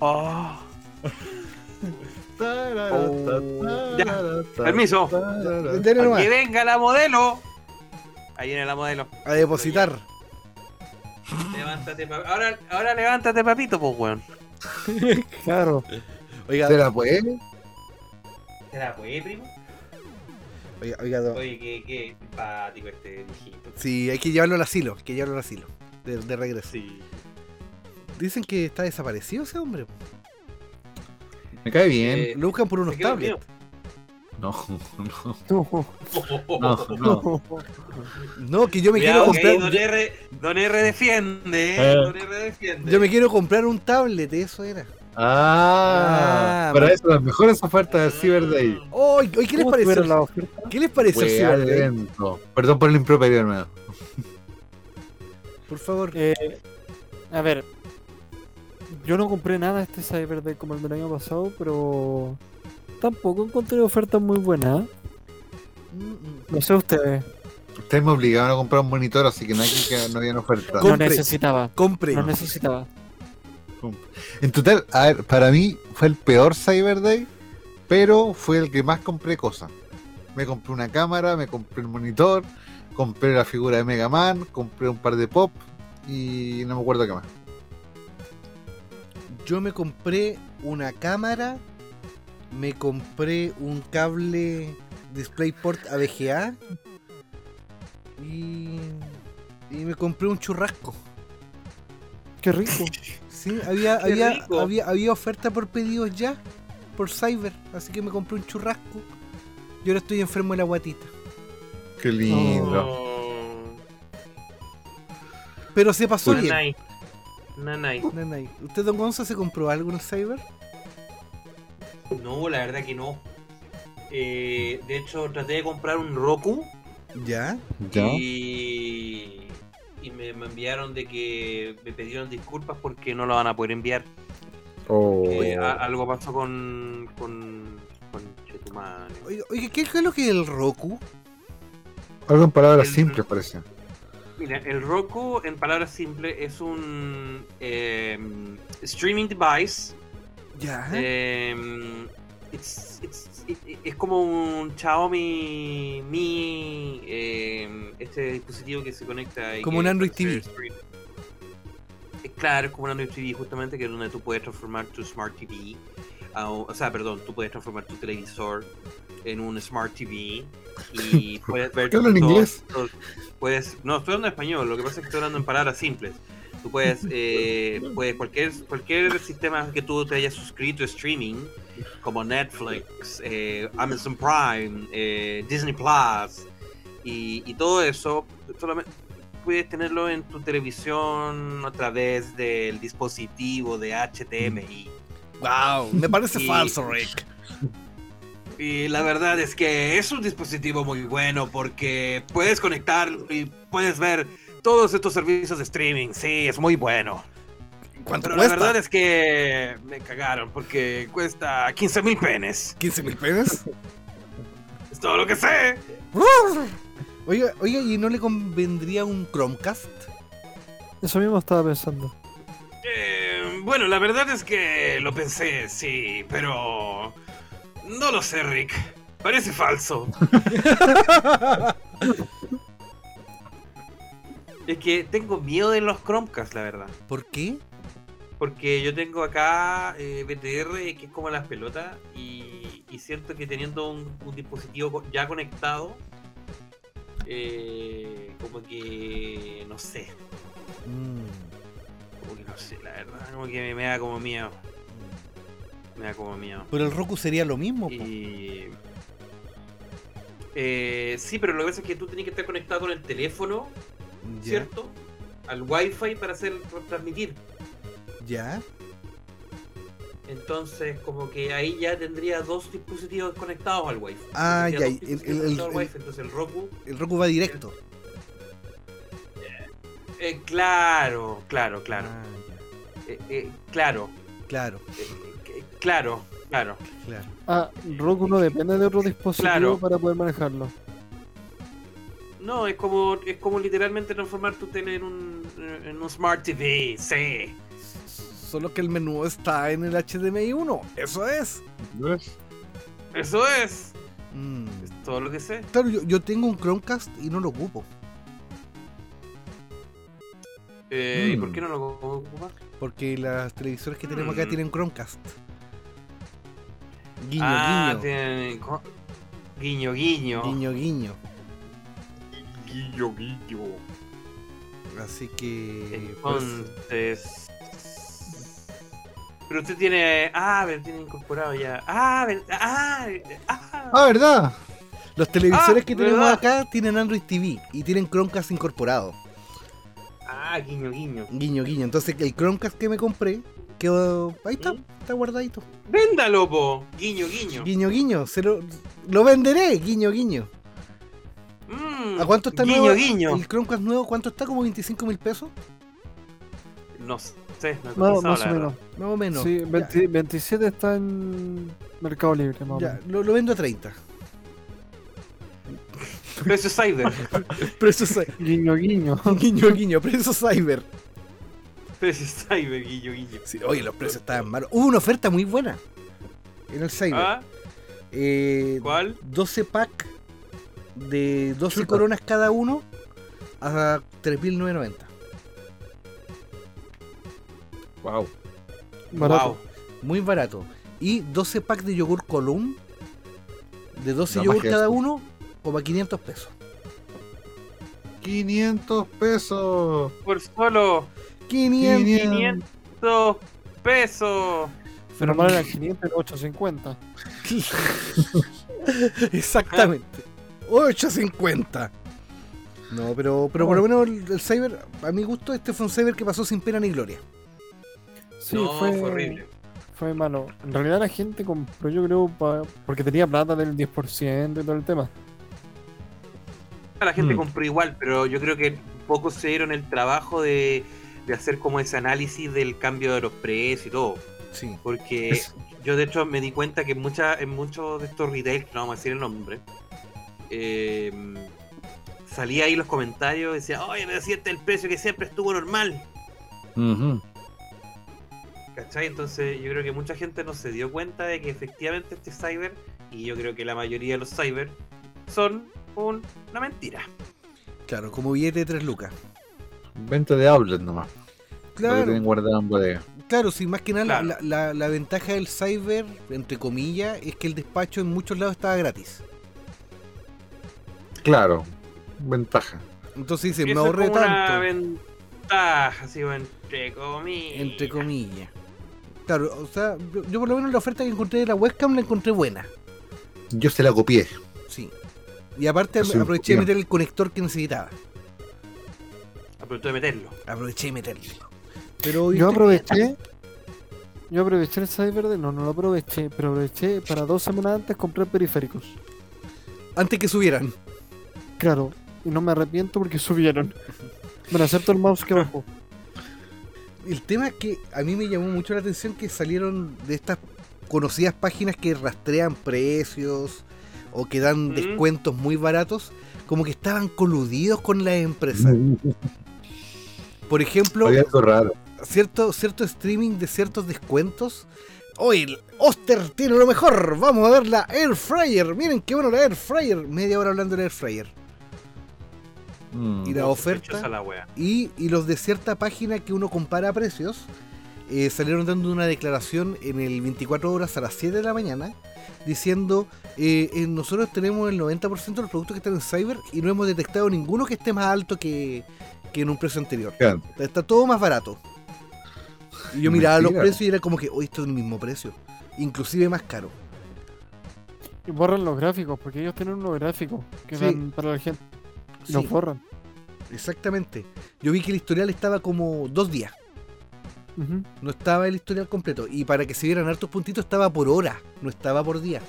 Oh. Ya, permiso. Que venga la modelo. Ahí viene la modelo. A depositar. Levántate, pa- ahora, ahora levántate, papito, pues, weón. Claro. Oiga, ¿Se la puede? ¿Te la puede, primo? Oiga, Oye, qué, qué simpático este viejito. Sí, hay que llevarlo al asilo, hay que llevarlo al asilo. De, de regreso. Sí. Dicen que está desaparecido ese hombre. Me cae bien. Eh, Lo buscan por unos tablets. No, no, No. no, no. No, que yo me Cuidado, quiero comprar. Don R, Don R defiende, Eh. ¿eh? Don R defiende. Yo me quiero comprar un tablet, eso era. Ah, Ah, para man. eso las mejores ofertas del Cyber Day. Hoy, ¿qué les ¿Cómo pareció? tuvieron la oferta? ¿Qué les pareció Wea Cyber Day? Perdón por el improperio, hermano. Por favor. Eh, a ver, yo no compré nada este Cyber Day como el del año pasado, pero tampoco encontré ofertas muy buenas. No sé ustedes, Ustedes me obligaron a comprar un monitor, así que no, hay que, no habían oferta. no Compre. necesitaba, Compre. no necesitaba. En total, a ver, para mí fue el peor Cyber Day, pero fue el que más compré cosas. Me compré una cámara, me compré el monitor, compré la figura de Mega Man, compré un par de pop y no me acuerdo qué más. Yo me compré una cámara, me compré un cable DisplayPort a VGA y, y me compré un churrasco. Qué rico. Sí, había, había, rico. había, había oferta por pedidos ya, por Cyber, así que me compré un churrasco. Y ahora estoy enfermo de la guatita. Qué lindo. Oh, Pero se pasó bien. Nanay. Nanay. Nanay. ¿Usted, don Gonzo, se compró algo en Cyber? No, la verdad que no. Eh, de hecho, traté de comprar un Roku Ya. ¿Ya? y, y me, me enviaron de que me pidieron disculpas porque no lo van a poder enviar. Oh. A- algo pasó con, con, con. Oiga, oiga, ¿qué es lo que es el Roku? Algo en palabras El- simples parece. Mira, el Roku, en palabras simples, es un eh, streaming device. Ya. Eh, it- es como un Xiaomi Mi, eh, este dispositivo que se conecta. y Como un Android TV. Claro, es como un Android TV, justamente, que es donde tú puedes transformar tu Smart TV. a o sea, perdón, tú puedes transformar tu televisor en un Smart TV y puedes ver. qué todo- inglés? puedes, no, estoy hablando español, lo que pasa es que estoy hablando en palabras simples. Tú puedes, eh, puedes cualquier, cualquier sistema que tú te hayas suscrito a streaming, como Netflix, eh, Amazon Prime, eh, Disney Plus y, y todo eso, solamente puedes tenerlo en tu televisión a través del dispositivo de HDMI. Wow, me parece Y- falso, Rick. Y la verdad es que es un dispositivo muy bueno porque puedes conectar y puedes ver todos estos servicios de streaming. Sí, es muy bueno. ¿Cuánto Pero la verdad es que me cagaron porque cuesta 15 mil penes. ¿15 mil pesos? Es todo lo que sé. Oiga, oiga, ¿y no le convendría un Chromecast? Eso mismo estaba pensando. Eh, bueno, la verdad es que lo pensé, sí, pero... No lo sé, Rick. Parece falso. es que tengo miedo de los Chromecast, la verdad. ¿Por qué? Porque yo tengo acá eh, BTR, que es como las pelotas, y, y siento que teniendo un, un dispositivo ya conectado, eh, como que no sé, Mm, como que no sé, la verdad, como que me, me da como miedo, me da como miedo. Pero el Roku sería lo mismo. Y... Eh, sí, pero lo que pasa es que tú tienes que estar conectado con el teléfono. ¿cierto? Al wifi para hacer para transmitir. Ya. Entonces, como que ahí ya tendría dos dispositivos conectados al Wi-Fi. Ah, ya, el- el- el- al Wi-Fi. Entonces el Roku. El Roku va directo. eh, claro, claro, claro. Ah, ya. Eh, eh, claro, Claro, eh, eh, claro, claro. claro. Ah, Roku no depende de otro dispositivo Claro. para poder manejarlo. No, es como, es como literalmente transformar tu tele en un, en un Smart TV. Sí. Solo que el menú está en el HDMI 1. Eso es. Eso es. Mm. Es todo lo que sé. Claro, yo, yo tengo un Chromecast y no lo ocupo. Eh, ¿Y Mm. por qué no lo ocupas? Porque las televisores que tenemos acá Mm. tienen Chromecast. Guiño, ah, guiño. tienen Guiño, guiño. Guiño, guiño. Guiño, guiño. Así que. pues, Entonces. Pero usted tiene. Ah, pero tiene incorporado ya. Ah, ver- ah, ah. Ah, ¿verdad? los televisores Ah, que tenemos ¿verdad? acá tienen Android TV y tienen Chromecast incorporado. Ah, guiño, guiño. Guiño, guiño. Entonces el Chromecast que me compré quedó. Ahí está, ¿Mm? está guardadito. Véndalo, po. Guiño, guiño. Guiño, guiño. Se lo, lo venderé, guiño, guiño. Mm, ¿A cuánto está guiño, nuevo? guiño. El Chromecast nuevo, ¿cuánto está? ¿Como 25 mil pesos? No sé, más o menos. Más o menos. Sí, Ya, 20 27 está en Mercado Libre, más o ya, menos. lo, lo vendo a 30. Precio Cyber. Precio Cyber. Guiño, guiño. guiño, guiño. Precio Cyber. Precio Cyber, guiño, guiño. Sí, oye, los precios estaban malos. Hubo una oferta muy buena en el Cyber. ¿Ah? Eh, ¿Cuál? 12 pack de 12 Chuta. coronas cada uno a 3.990. Wow. Barato. Wow. Muy barato. Y 12 pack de yogur Column de 12 La yogur cada uno como a 500 pesos. 500 pesos. Por solo 500. 500 pesos. Pero mal era 500 era 850. Exactamente. 850. No, pero, pero por lo menos el, el Cyber, a mi gusto, este fue un Cyber que pasó sin pena ni gloria. Sí, no, fue, fue horrible. fue malo. En realidad la gente compró, yo creo, pa- porque tenía plata del 10% y todo el tema. La gente Mm. compró igual, pero yo creo que pocos se dieron el trabajo de, de hacer como ese análisis del cambio de los precios y todo. Sí. Porque Es- yo de hecho me di cuenta que en, mucha, en muchos de estos retail, no vamos a decir el nombre, eh, salía ahí los comentarios y decía, oye, me decía este es el precio que siempre estuvo normal. Ujú. ¿Cachai? Entonces yo creo que mucha gente no se dio cuenta de que efectivamente este cyber, y yo creo que la mayoría de los cyber, son un- una mentira. Claro, como billete de 3 lucas. Venta de outlet nomás. Claro, tienen guardado en bodega. claro, sí, más que nada la- Claro. la, la- la ventaja del cyber, entre comillas, es que el despacho en muchos lados estaba gratis. Claro. Ventaja. Entonces dice, me ahorré como una tanto. ventaja, entre comillas. Entre comillas. Claro, o sea, yo, yo por lo menos la oferta que encontré de la webcam la encontré buena. Yo se la copié. Sí. Y aparte aproveché de meter el conector que necesitaba. Aprovecho de meterlo. Aproveché de meterlo. Pero Yo aproveché. Yo aproveché el cyber de. No, no lo aproveché, pero aproveché para dos semanas antes comprar periféricos. antes que subieran. Claro, y no me arrepiento porque subieron. Bueno, acepto el mouse que bajó. El tema es que a mí me llamó mucho la atención que salieron de estas conocidas páginas que rastrean precios o que dan Mm. descuentos muy baratos, como que estaban coludidos con las empresas. Por ejemplo, raro. cierto, cierto streaming de ciertos descuentos. Hoy el Oster tiene lo mejor. Vamos a ver la Air Fryer. Miren qué bueno la Air Fryer. Media hora hablando de la Air Fryer. Mm. Y la oferta. La. Y, y los de cierta página que uno compara precios eh, salieron dando una declaración en el 24 horas a las 7 de la mañana diciendo eh, eh, nosotros tenemos el 90% de los productos que están en Cyber y no hemos detectado ninguno que esté más alto que, que en un precio anterior. Claro. Está todo más barato. Y yo miraba los precios y era como que, hoy esto es el mismo precio. Inclusive más caro. Y borran los gráficos, porque ellos tienen unos gráficos que Sí. dan para la gente. Sí, borran. exactamente. Yo vi que el historial estaba como dos días. No estaba el historial completo. Y para que se vieran hartos puntitos estaba por hora, no estaba por día.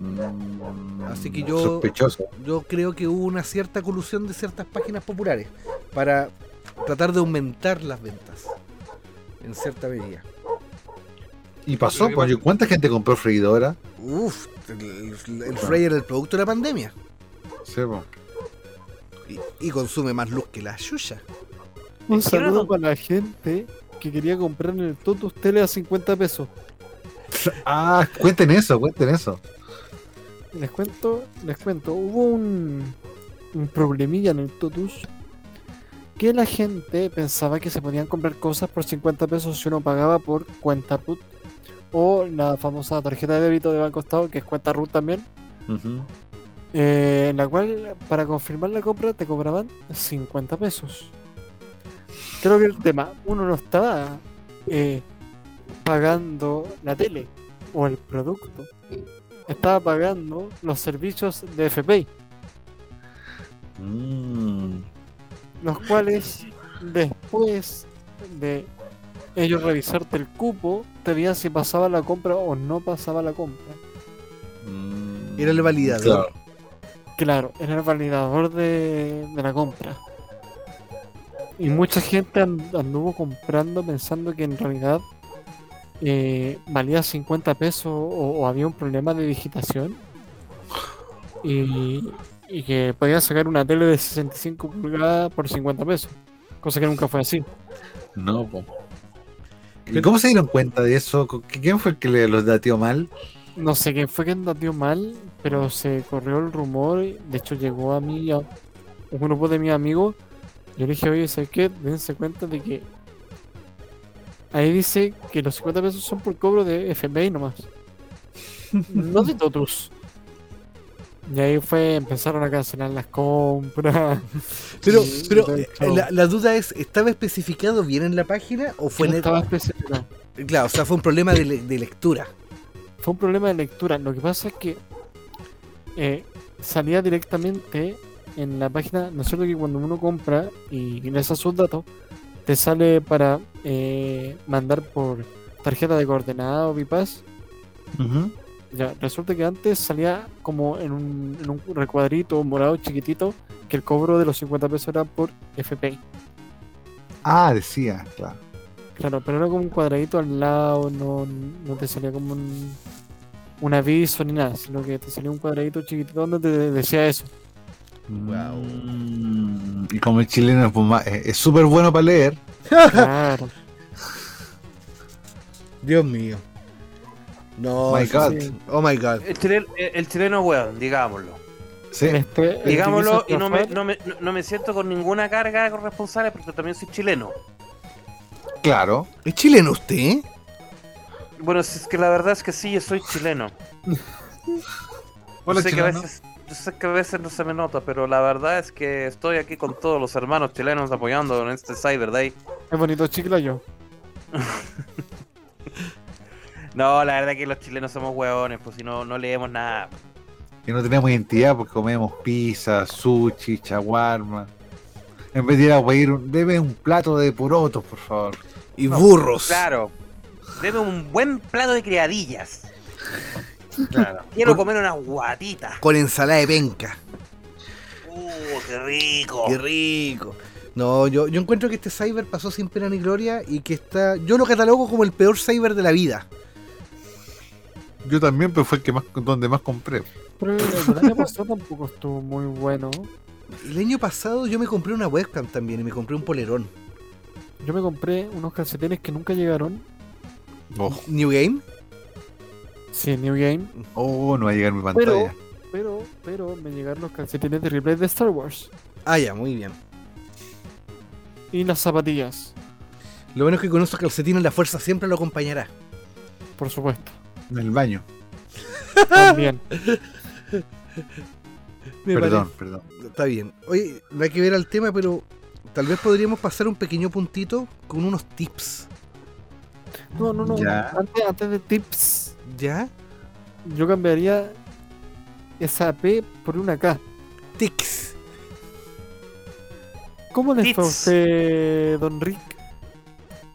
Mm. Así que yo- Sospechoso. Yo creo que hubo una cierta colusión de ciertas páginas populares para tratar de aumentar las ventas. En cierta medida. Y pasó, pues, ¿cuánta gente compró freidora? Uf, el, el Fryer el producto de la pandemia. Sí, pues. Y, y consume más luz que la Yuya. Un saludo para la gente que quería comprar en el Totus Tele a 50 pesos. Ah, cuenten eso, cuenten eso. Les cuento, les cuento, hubo un, un problemilla en el Totus que la gente pensaba que se podían comprar cosas por 50 pesos si uno pagaba por cuenta put o la famosa tarjeta de débito de Banco Estado que es cuenta RUT también, Ujú. Eh, en la cual para confirmar la compra te cobraban 50 pesos. Creo que el tema, uno no estaba eh, pagando la tele o el producto, estaba pagando los servicios de FPI, Mm. los cuales después de ellos revisarte el cupo, te veían si pasaba la compra o no pasaba la compra. Mm. Era el validador. Claro. Claro, era el validador de, de la compra. Y mucha gente and- anduvo comprando pensando que en realidad eh, valía 50 pesos o, o había un problema de digitación. Y, y que podían sacar una tele de 65 pulgadas por 50 pesos. Cosa que nunca fue así. No, po. ¿Y cómo se dieron cuenta de eso? ¿Qu- ¿Quién fue el que le los dateó mal? No sé quién fue quien dio mal, pero se corrió el rumor. De hecho, llegó a mí, a un grupo de mis amigos. Yo le dije, oye, ¿sabes qué? Dense cuenta de que ahí dice que los 50 pesos son por cobro de FBI nomás. no de totus. Y ahí fue, empezaron a cancelar las compras. Pero, pero el eh, la, la duda es, ¿estaba especificado bien en la página o fue No net- estaba especificado. Claro, o sea, fue un problema de, le- de lectura. Fue un problema de lectura. Lo que pasa es que eh, salía directamente en la página. ¿No es cierto que cuando uno compra y ingresa sus datos, te sale para eh, mandar por tarjeta de coordenada o bypass? Ya, resulta que antes salía como en un, en un recuadrito morado chiquitito que el cobro de los 50 pesos era por FPI. Ah, decía, claro. Claro, pero era como un cuadradito al lado, no, no te salía como un, un aviso ni nada, sino que te salía un cuadradito chiquitito donde te decía eso. Wow. Mm, Y como el chileno es súper bueno para leer, Claro. Dios mío. No, My eso God. sí. Oh my god. El chileno, el chileno weón, digámoslo. ¿sí? Este, Digámoslo y no me, estafar- no, me, no- no me siento con ninguna carga responsable porque también soy chileno. Claro. ¿Es chileno usted? Bueno, si es que la verdad es que sí, yo soy chileno. Hola, yo, sé que a veces, yo sé que a veces no se me nota, pero la verdad es que estoy aquí con todos los hermanos chilenos apoyando en este Cyber Day. Es bonito chiclayo. No, la verdad es que los chilenos somos hueones, pues si no, no leemos nada. Y no tenemos identidad porque comemos pizza, sushi, chaguarma. En vez de ir a pedir, un- deme un plato de porotos, por favor. Y burros. Claro, deme un buen plato de criadillas. Claro. Quiero comer unas guatitas. Con ensalada de penca. ¡Uh, qué rico! Qué rico. No, yo, yo encuentro que este cyber pasó sin pena ni gloria y que está. Yo lo catalogo como el peor cyber de la vida. Yo también, pero fue el que más, donde más compré. Pero el año pasado tampoco estuvo muy bueno. El año pasado yo me compré una webcam también y me compré un polerón. Yo me compré unos calcetines que nunca llegaron. Oh, New Game. Sí, New Game. oh, no va a llegar mi pantalla. pero, pero me llegaron los calcetines de replay de Star Wars. Ah, ya, muy bien. Y las zapatillas, Lo bueno es que con esos calcetines la fuerza siempre lo acompañará. por supuesto. En el baño. También. Me Perdón, perdón. Está bien. Oye, no hay que ver al tema, pero tal vez podríamos pasar un pequeño puntito con unos tips. No, no, no. Ya. Antes, antes de tips, ¿Ya? yo cambiaría esa P por una K. Tics. ¿Cómo les fue a usted, Don Rick,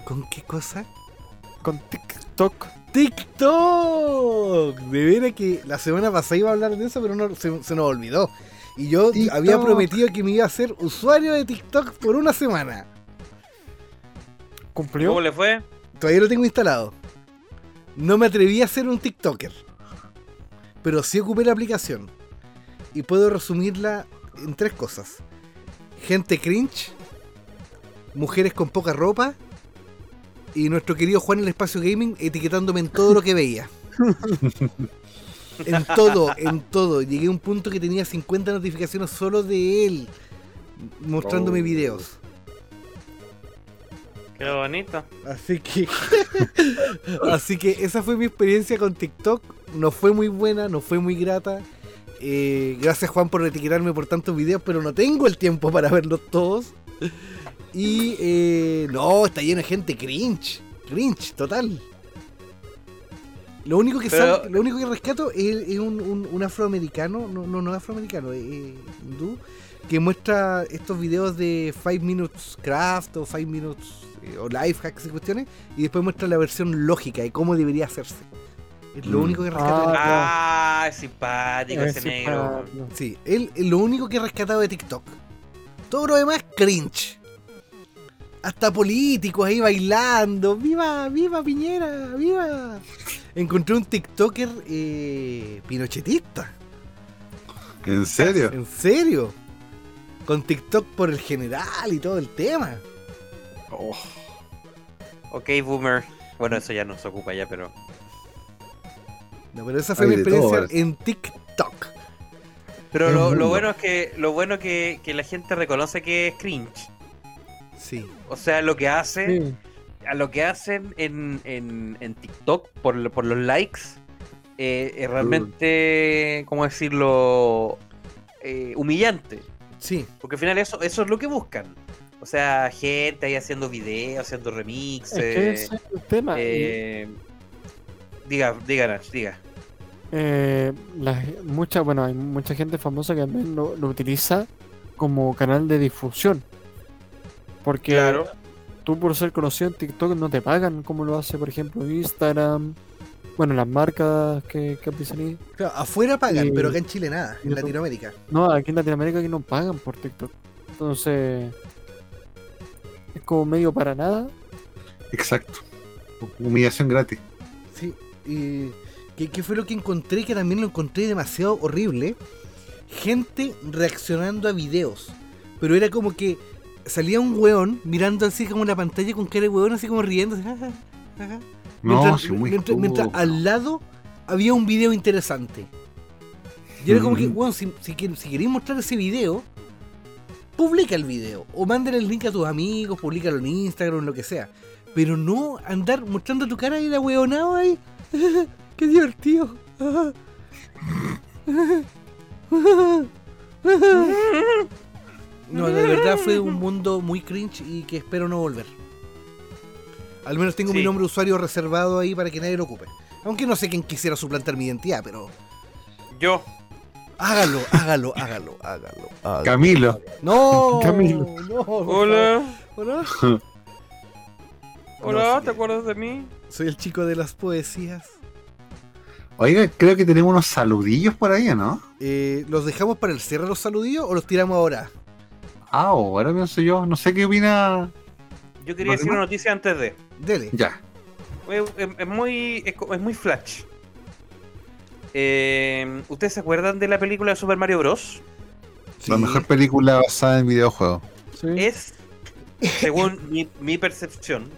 ¿Con qué cosa? con TikTok? TikTok. De veras que la semana pasada iba a hablar de eso, pero no, se, se nos olvidó. Y yo TikTok. había prometido que me iba a hacer usuario de TikTok por una semana. ¿Cumplió? ¿Cómo le fue? Todavía lo tengo instalado. No me atreví a ser un TikToker. Pero sí ocupé la aplicación. Y puedo resumirla en tres cosas. Gente cringe. Mujeres con poca ropa. Y nuestro querido Juan el Espacio Gaming etiquetándome en todo lo que veía. en todo, en todo. Llegué a un punto que tenía 50 notificaciones solo de él. Mostrándome Oh. videos. Qué bonito. Así que. así que esa fue mi experiencia con TikTok. No fue muy buena, no fue muy grata. Eh, gracias Juan por etiquetarme por tantos videos, pero no tengo el tiempo para verlos todos. Y eh, no, está lleno de gente cringe. Cringe, total. Lo único que Pero- sal- lo único que rescato es, es un, un- un afroamericano, no, no, no afroamericano, es eh, hindú, que muestra estos videos de 5 minutes craft o 5 minutes eh, o life hacks y cuestiones, y después muestra la versión lógica de cómo debería hacerse. Es lo Mm. único que rescato. de- Ah, es simpático Es ese negro. Sí, él es lo único que he rescatado de TikTok. Todo lo demás, cringe. Hasta políticos ahí bailando. ¡Viva, viva Piñera! ¡Viva! Encontré un TikToker eh, pinochetista. ¿En serio? ¿En serio? Con TikTok por el general y todo el tema. Oh, Ok, boomer. Bueno, eso ya no se ocupa ya, pero. No, pero esa fue mi experiencia en TikTok. Pero lo, bueno es que lo bueno que, que la gente reconoce que es cringe. Sí. O sea, lo que hace, Sí. a lo que hacen en, en, en TikTok por, lo- por los likes, eh, es realmente, ¿cómo decirlo? Eh, humillante. Sí. Porque al final eso, eso es lo que buscan. O sea, gente ahí haciendo videos, haciendo remixes. Es que ese es el tema. eh, diga, diga, diga. Eh, la- mucha, bueno, hay mucha gente famosa que también lo, lo utiliza como canal de difusión. Porque Claro. tú por ser conocido en TikTok no te pagan como lo hace, por ejemplo, Instagram. Bueno, las marcas que, que empiezan ahí. Claro, afuera pagan, pero acá en Chile nada. En. Latinoamérica. No, aquí en Latinoamérica aquí no pagan por TikTok. Entonces, es como medio para nada. Exacto. Humillación gratis. Sí, y ¿qué, qué fue lo que encontré? Que también lo encontré demasiado horrible. Gente reaccionando a videos. Pero era como que salía un weón mirando así como la pantalla con cara de weón, así como riendo. así, "Ajá, ajá". No, mientras, sí, muy mientras- mientras estúpido. al lado había un video interesante. Y era como que, Mm. weón, si, si, quer- si queréis mostrar ese video, publica el video. O mándale el link a tus amigos, publicalo en Instagram, en lo que sea. Pero no andar mostrando tu cara y de weonado ahí. ¡Qué divertido! No, de verdad fue un mundo muy cringe y que espero no volver. Al menos tengo mi nombre de usuario reservado ahí para que nadie lo ocupe. Aunque no sé quién quisiera suplantar mi identidad, pero Yo. hágalo, hágalo, hágalo, hágalo. hágalo. Camilo. No, Camilo. no, Hola. Hola. Hola, No. ¿te acuerdas de mí? Soy el chico de las poesías. Oiga, creo que tenemos unos saludillos por ahí, ¿no? Eh, ¿Los dejamos para el cierre los saludillos o los tiramos ahora? Ah, ahora pienso yo. No sé qué opina. Yo quería decir una noticia antes de. Dele. Ya. Es, es- es muy, es, es muy flash. Eh, ¿Ustedes se acuerdan de la película de Super Mario Bros? La mejor película basada en videojuegos. Sí. Es, según mi, mi percepción,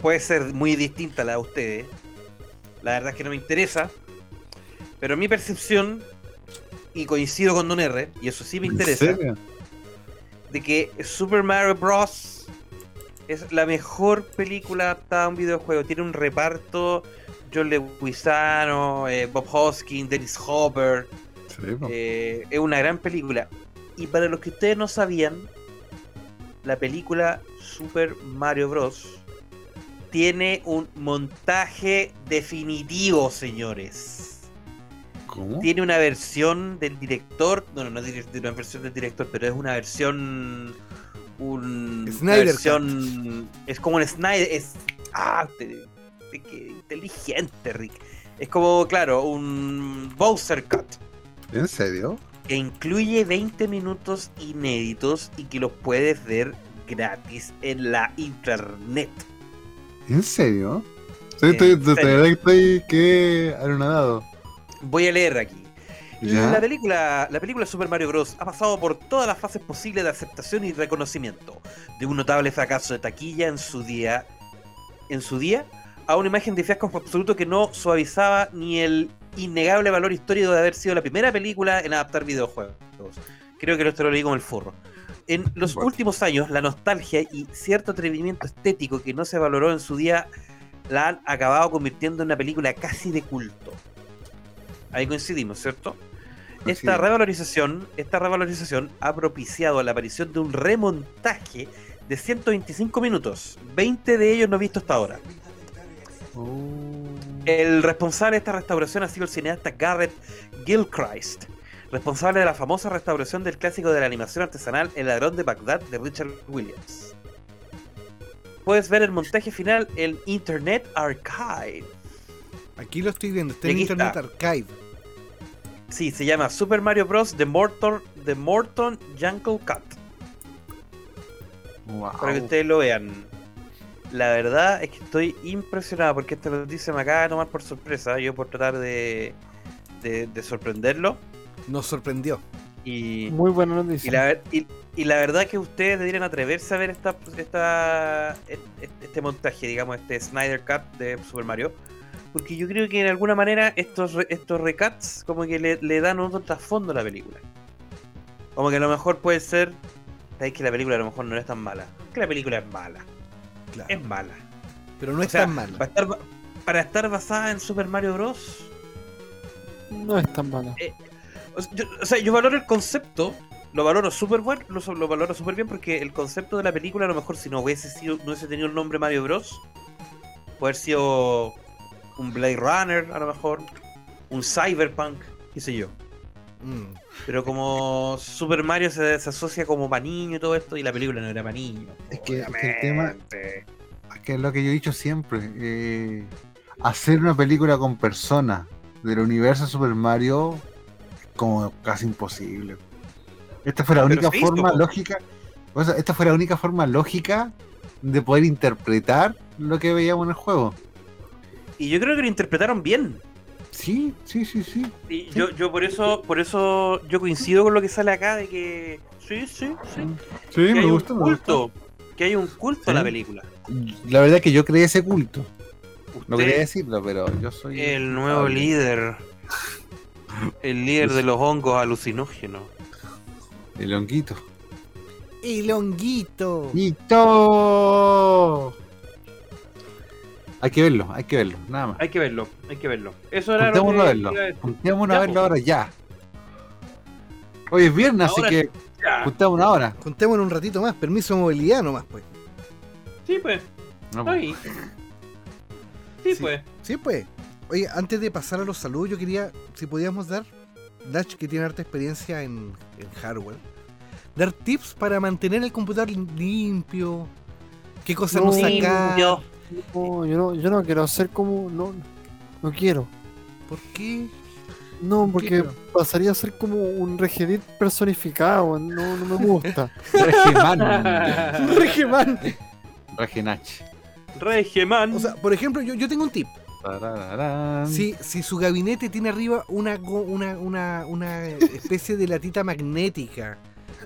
puede ser muy distinta a la de ustedes. La verdad es que no me interesa. Pero mi percepción, y coincido con Don R, y eso sí me ¿En interesa, serio? De que Super Mario Bros. es la mejor película adaptada a un videojuego. Tiene un reparto. John Leguizamo, eh, Bob Hoskins, Dennis Hopper. Sí. Eh, es una gran película. Y para los que ustedes no sabían, la película Super Mario Bros. tiene un montaje definitivo, señores. ¿Cómo? Tiene una versión del director, no, no, no es una versión del director, pero es una versión, un, una versión, es como un Snyder, es, ah, te- te- qué inteligente, Rick. Es como, claro, un Bowser Cut ¿En serio? que incluye 20 minutos inéditos y que los puedes ver gratis en la internet. ¿En serio? Estoy, estoy, que estoy que anonadado. Voy a leer aquí. ¿Ya? La película, la película Super Mario Bros. ha pasado por todas las fases posibles de aceptación y reconocimiento, de un notable fracaso de taquilla en su día, en su día, a una imagen de fiasco absoluto que no suavizaba ni el innegable valor histórico de haber sido la primera película en adaptar videojuegos. Creo que esto lo leí como el furro. En los Bueno. últimos años, la nostalgia y cierto atrevimiento estético que no se valoró en su día la han acabado convirtiendo en una película casi de culto. Ahí coincidimos, ¿cierto? Esta revalorización, esta revalorización ha propiciado la aparición de un remontaje de 125 minutos, 20 de ellos no vistos hasta ahora. El responsable de esta restauración ha sido el cineasta Garrett Gilchrist, responsable de la famosa restauración del clásico de la animación artesanal El ladrón de Bagdad de Richard Williams. Puedes ver el montaje final en Internet Archive. Aquí lo estoy viendo, está en Internet está. Archive. Sí, se llama Super Mario Bros. The Morton, The Morton Jungle Cut. Wow. Para que ustedes lo vean. La verdad es que estoy impresionado porque esta noticia me acaba de tomar por sorpresa. Yo por tratar de, de, de sorprenderlo. Nos sorprendió. Y, Muy buena noticia. y, la, y, y la verdad que ustedes deberían atreverse a ver esta, esta, este, este montaje, digamos, este Snyder Cut de Super Mario. Porque yo creo que en alguna manera estos, re- estos recuts como que le, le dan otro trasfondo a la película. Como que a lo mejor puede ser... Sabéis que la película a lo mejor no es tan mala. Que la película es mala. Claro. Es mala. Pero no O es sea, tan mal. Para estar, para estar basada en Super Mario Bros. No es tan mala. O sea, yo, o sea, yo valoro el concepto, lo valoro súper bueno, lo, lo valoro súper bien porque el concepto de la película a lo mejor si no hubiese sido, no hubiese tenido el nombre Mario Bros. Puede haber sido un Blade Runner a lo mejor, un Cyberpunk, qué sé yo. Mm. Pero como Super Mario se, se asocia como para niño y todo esto, y la película no era para. Es que- es que el tema- obviamente. Es que es lo que yo he dicho siempre. eh, hacer una película con personas del universo Super Mario es como casi imposible. Esta fue la Pero única hizo, forma lógica. o sea, esta fue la única forma lógica de poder interpretar lo que veíamos en el juego. Y yo creo que lo interpretaron bien. Sí, sí, sí, sí. Y yo, yo por eso, por eso yo coincido con lo que sale acá de que sí, sí, sí. Sí, que hay me un gusta, me gusta. culto. Que hay un culto a la película. La verdad es que yo creé ese culto. No quería decirlo, pero yo soy. el nuevo líder. El líder de los hongos alucinógenos. El honguito. El honguito. ¡Hito! Hay que verlo, hay que verlo, nada más. Hay que verlo, hay que verlo. Eso era lo que Juntémonos a verlo. iba a. Juntémonos verlo po. ahora ya. Hoy es viernes, Ahora así que Ya. juntémonos ahora. Contémonos un ratito más. Permiso de movilidad nomás, pues. Sí, pues. No, Ahí. Sí, Sí. pues. Sí, pues. Oye, antes de pasar a los saludos, yo quería, si podíamos dar, Dutch, que tiene harta experiencia en, en hardware, dar tips para mantener el computador limpio, qué cosas no, No. sacar, Limpio. No, yo no, yo no quiero hacer como. No, no quiero. por qué. No, porque pasaría a ser como un Regedit personificado. No, no me gusta. Regiman. Regiman. Reginach. Regeman. O sea, por ejemplo, yo, yo tengo un tip. Si, si su gabinete tiene arriba una, go- una, una, una especie de latita magnética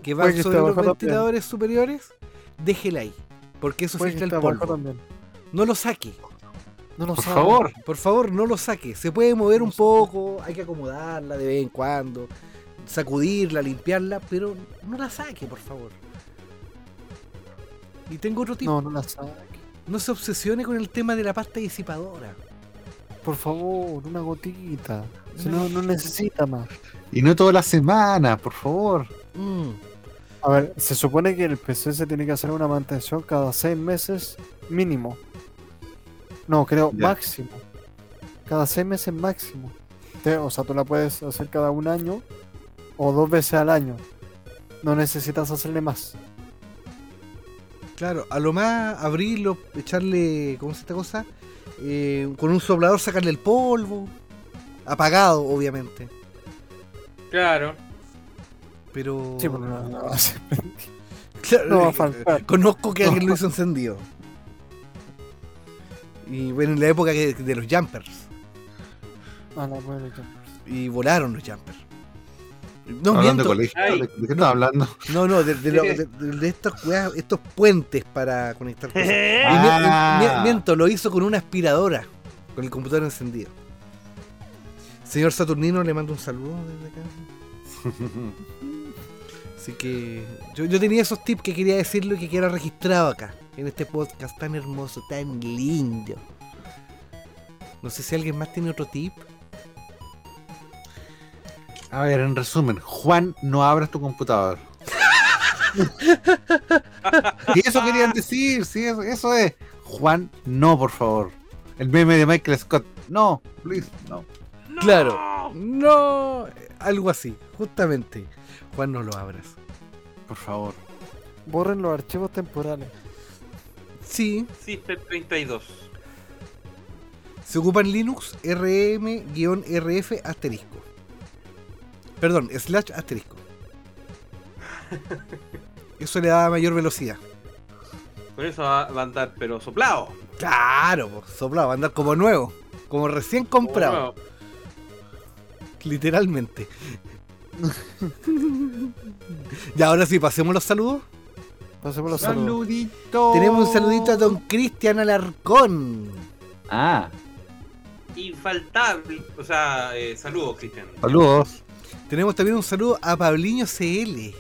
que va sobre los también. ventiladores superiores, déjela ahí. Porque eso filtra el polvo. también. No lo saque. No lo Por sabe. favor. Por favor, no lo saque. Se puede mover No un saque. poco, hay que acomodarla de vez en cuando, sacudirla, limpiarla, pero no la saque, por favor. Y tengo otro tip. No, no la sabe. No se obsesione con el tema de la pasta disipadora. Por favor, una gotita. Si no, no necesita más. Y no toda la semana, por favor. Mm, A ver, se supone que el PC se tiene que hacer una mantención cada seis meses mínimo. No, creo Ya. máximo. Cada seis meses máximo. Te- o sea, tú la puedes hacer cada un año o dos veces al año. No necesitas hacerle más. Claro, a lo más abrirlo, echarle, ¿cómo se esta cosa? Eh, con un soplador sacarle el polvo. Apagado, obviamente. Claro. Pero. Sí, pero no, no va a ser- Claro, no va a faltar. Conozco que alguien lo hizo encendido. Y bueno, en la época que- de los jumpers. Ah, no, bueno, ya. Y volaron los jumpers. No, hablando de colegio. Ay. ¿De, de qué estás hablando? No, no, de, de lo- de- de estos, weas- estos puentes para conectar cosas. Y Ah. mi- mi- miento, lo hizo con una aspiradora, con el computador encendido. Señor Saturnino, le mando un saludo desde acá. Así que yo, yo tenía esos tips que quería decirlo y que queda registrado acá, en este podcast tan hermoso, tan lindo. No sé si alguien más tiene otro tip. A ver, en resumen, Juan, no abras tu computador. y eso querían decir, sí, eso, eso es. Juan, no, por favor. El meme de Michael Scott. No, please, no. ¡No! Claro. No, algo así, justamente. Juan, no lo abras. Por favor. Borren los archivos temporales. Sí, System 32. Se ocupa en Linux rm-rf asterisco. Perdón, slash asterisco. Eso le da mayor velocidad. Con eso va va a andar, pero soplado. Claro, po, soplado, va a andar como nuevo. Como recién comprado. Como Literalmente. y ahora sí, pasemos los saludos. Pasemos los saludos. Saludito. Tenemos un saludito a don Cristian Alarcón. Ah, Infaltable. O sea, eh, saludos, Cristian. saludos. Tenemos también un saludo a Pabliño CL.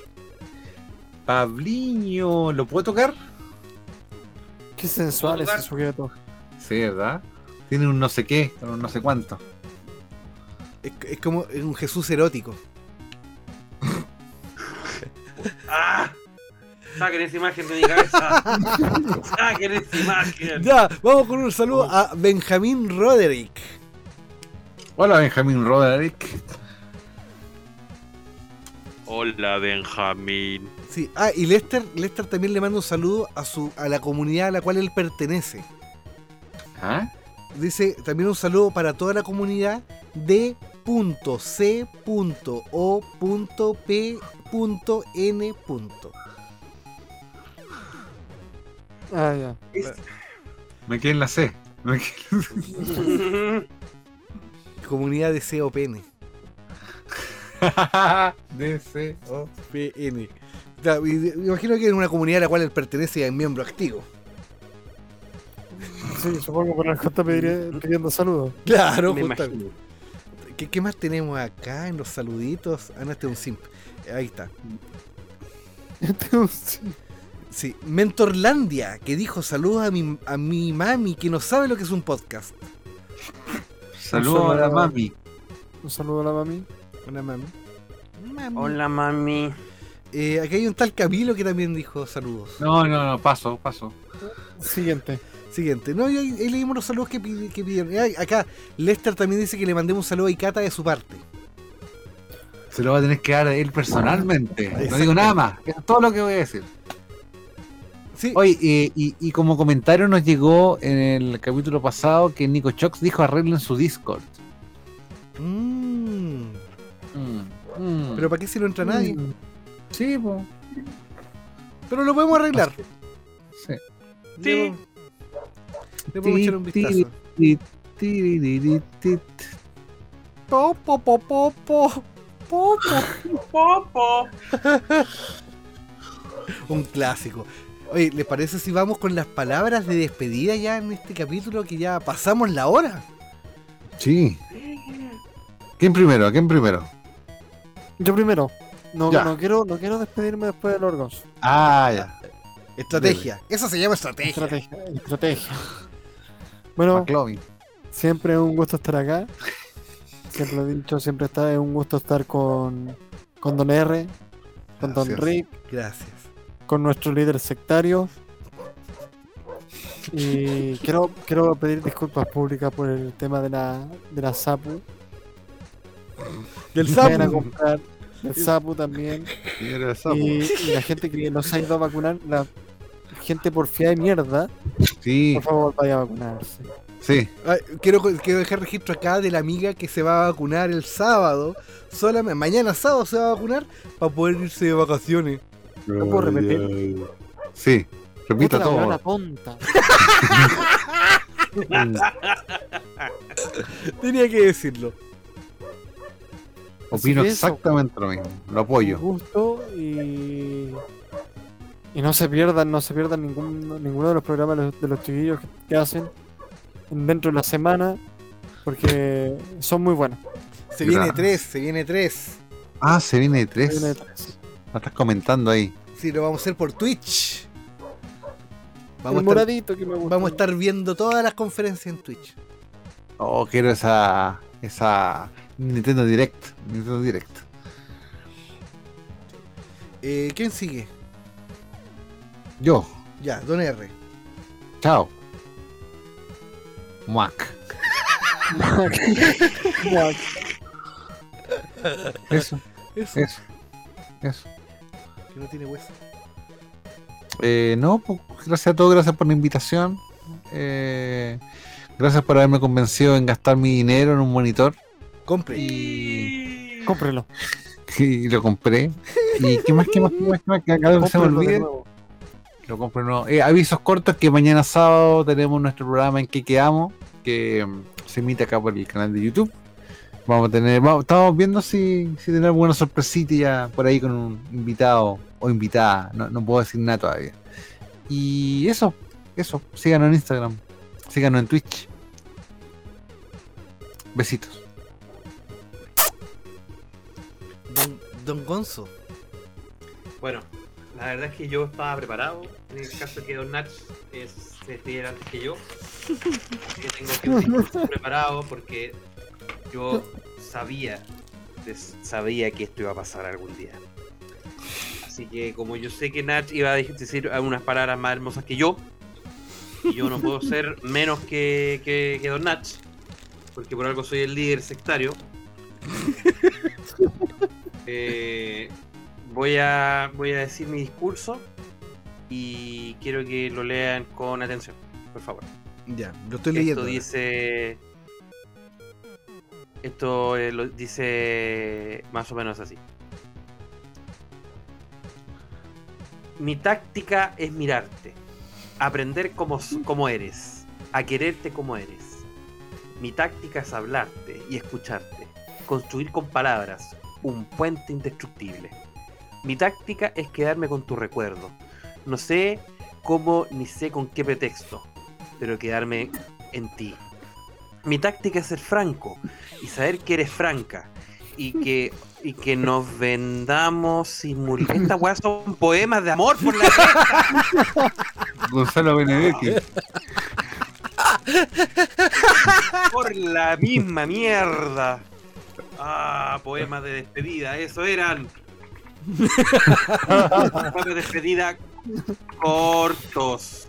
Pabliño, ¿lo puedo tocar? Qué sensual ¿Puedo ese sujeto. Sí, ¿verdad? Tiene un no sé qué, un no sé cuánto. Es, es como un Jesús erótico. ¡Ah! Saquen esa imagen de mi cabeza. Saquen esa imagen. Ya, vamos con un saludo a Benjamín Roderick. Hola, Benjamín Roderick. Hola, Benjamín. Sí, ah, y Lester, Lester también le manda un saludo a su a la comunidad a la cual él pertenece. ¿Ah? Dice también un saludo para toda la comunidad de .c.o.p.n. Ah, ya. Es- Me quedé en la C. Me quedé- Comunidad de COPN. De- Me imagino que en una comunidad a la cual él pertenece y es miembro activo. Sí, supongo por algo está pedir- pidiendo saludos. Claro, Me justamente. imagino. ¿Qué, qué más tenemos acá en los saluditos? Ah, no, este es un simp. Ahí está. Entonces, Sí, Mentorlandia, que dijo saludos a mi, a mi mami, que no sabe lo que es un podcast. Saludos a la mami. un saludo a la mami. Una mami. Mami. Hola, mami. Eh, aquí hay un tal Camilo que también dijo saludos. No, no, no, paso, paso. Siguiente. Siguiente. No, y ahí, ahí leímos los saludos que, que pidieron. Eh, acá, Lester también dice que le mandemos un saludo a Ikata de su parte. Se lo va a tener que dar a él personalmente. No digo nada más. Eso es todo lo que voy a decir. Sí, Oye, eh, y, y como comentario nos llegó en el capítulo pasado que Nico Chox dijo arreglen su Discord. Mm, Mm, mm. pero ¿para qué si no entra nadie? Mm, sí, pues. Pero lo podemos arreglar. Sí. Le, le podemos echar un Ti, vistazo. ti, ti, ti, ti, ti. Po, po, po, po, po, po, po. Popo. Un clásico. Oye, ¿les parece si vamos con las palabras de despedida ya en este capítulo que ya pasamos la hora? Sí. ¿Quién primero? ¿Quién primero? Yo primero. No, Ya. no quiero, no quiero despedirme después del Orgos. Ah, ya. Estrategia. Eso se llama estrategia. Estrategia. Estrategia. Bueno, McLovin. siempre es un gusto estar acá. Siempre lo he dicho, siempre está, es un gusto estar con, con Don R, con Don. Rick, Gracias. Con nuestro líder sectario. Y quiero, quiero pedir disculpas públicas por el tema de la, de la SAPU. Del vayan a sapo. comprar el SAPU también. Y era Sapo. Y, y la gente que no se ha ido a vacunar, la gente porfiada de mierda, Sí, por favor vaya a vacunarse. sí. Ay, quiero, quiero dejar registro acá de la amiga que se va a vacunar el sábado. Solamente, mañana sábado se va a vacunar para poder irse de vacaciones. ¿No puedo repetir? Sí, repita todo. weona tonta. Tenía que decirlo. Opino eso. exactamente lo mismo. Lo apoyo. Un gusto y. Y no se pierdan, no se pierdan ningún, ninguno de los programas de los, de los chiquillos que, que hacen dentro de la semana, porque son muy buenos. Se viene tres, se viene tres. Ah, se viene de tres. Una de tres. Lo estás comentando ahí. Sí, lo vamos a hacer por Twitch. El Vamos a, estar, moradito que me gusta. vamos a estar viendo todas las conferencias en Twitch. Oh, quiero esa. Esa. Nintendo Direct. Nintendo Direct. Eh, ¿Quién sigue? Yo. Ya, Don R. Chao. Mac. Guau. Eso, Eso, eso. Eso. Que no tiene hueso. Eh, no, pues, gracias a todos, gracias por la invitación. Eh, gracias por haberme convencido en gastar mi dinero en un monitor. Compre. Y, Cómprelo. y lo compré. ¿Y qué más, qué más, qué más, qué más? Que cada vez se me olvide. nuevo. Lo compro no. Eh, avisos cortos que mañana sábado tenemos nuestro programa en que quedamos, que mm, se emite acá por el canal de YouTube. Vamos a tener, vamos- estamos viendo si, si tenemos alguna sorpresita por ahí con un invitado o invitada. No, no puedo decir nada todavía. Y eso, eso. Síganos en Instagram. Síganos en Twitch. Besitos. Don, Don Gonzo. Bueno, la verdad es que yo estaba preparado. En el caso de que Don Nach es, antes que yo. Así que tengo que discurso preparado porque yo sabía, sabía que esto iba a pasar algún día. Así que como yo sé que Nach iba a decir algunas palabras más hermosas que yo, y yo no puedo ser menos que, que, que Don Nach, porque por algo soy el líder sectario. Eh, voy a voy a decir mi discurso y quiero que lo lean con atención, por favor. Ya, lo estoy Esto leyendo. dice esto eh, lo dice más o menos así. Mi táctica es mirarte, aprender como, eres, a quererte como eres. Mi táctica es hablarte y escucharte, construir con palabras un puente indestructible. Mi táctica es quedarme con tu recuerdo. No sé cómo ni sé con qué pretexto, pero quedarme en ti. Mi táctica es ser franco y saber que eres franca y que y que nos vendamos sin Estas weas son poemas de amor por la. Gonzalo Benedetti. Por la misma mierda. Ah, poemas de despedida, eso eran. poemas de despedida cortos.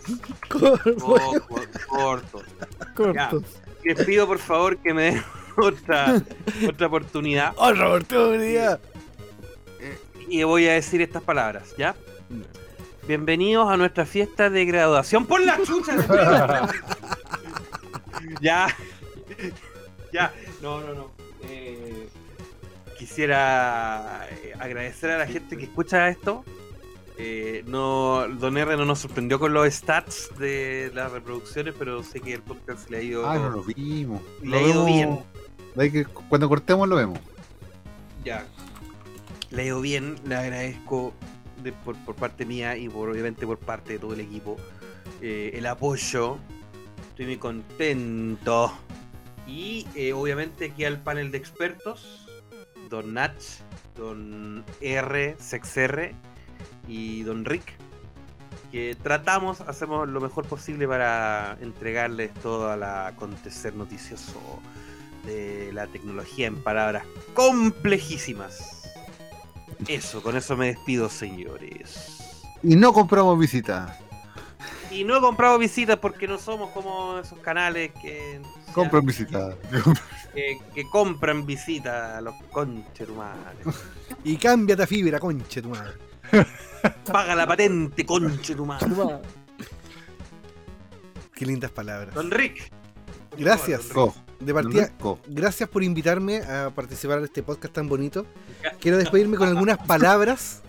Cor- Cortos. Cortos. Les pido por favor que me den otra, otra oportunidad Otra oportunidad. y voy a decir estas palabras, ¿ya? Bienvenidos a nuestra fiesta de graduación por la chucha. ya, ya, no, no, no. Eh, quisiera eh, agradecer a la gente que escucha esto. Eh, no, Don R no nos sorprendió con los stats de las reproducciones, pero sé que el podcast le ha ido, Ah, no lo vimos. le Lo ha ido vemos- bien. que cuando cortemos lo vemos. Ya. Le ha ido bien, le agradezco de- por, por parte mía y por, obviamente por parte de todo el equipo eh, el apoyo. Estoy muy contento. Y eh, obviamente aquí al panel de expertos, Don Nach, Don R, SexR y Don Rick, que tratamos, hacemos lo mejor posible para entregarles todo el acontecer noticioso de la tecnología en palabras complejísimas. Eso, con eso me despido, señores. Y no compramos visitas. Y no he comprado visitas porque no somos como esos canales que, Compran visitas. que, que compran visitas a los conchetumares. Y cámbiate a fibra, conche tu madre. Paga la patente, conchetumares. Toma. Qué lindas palabras. Don Rick. Gracias. Co. De partida, Co. gracias por invitarme a participar en este podcast tan bonito. Quiero despedirme con algunas palabras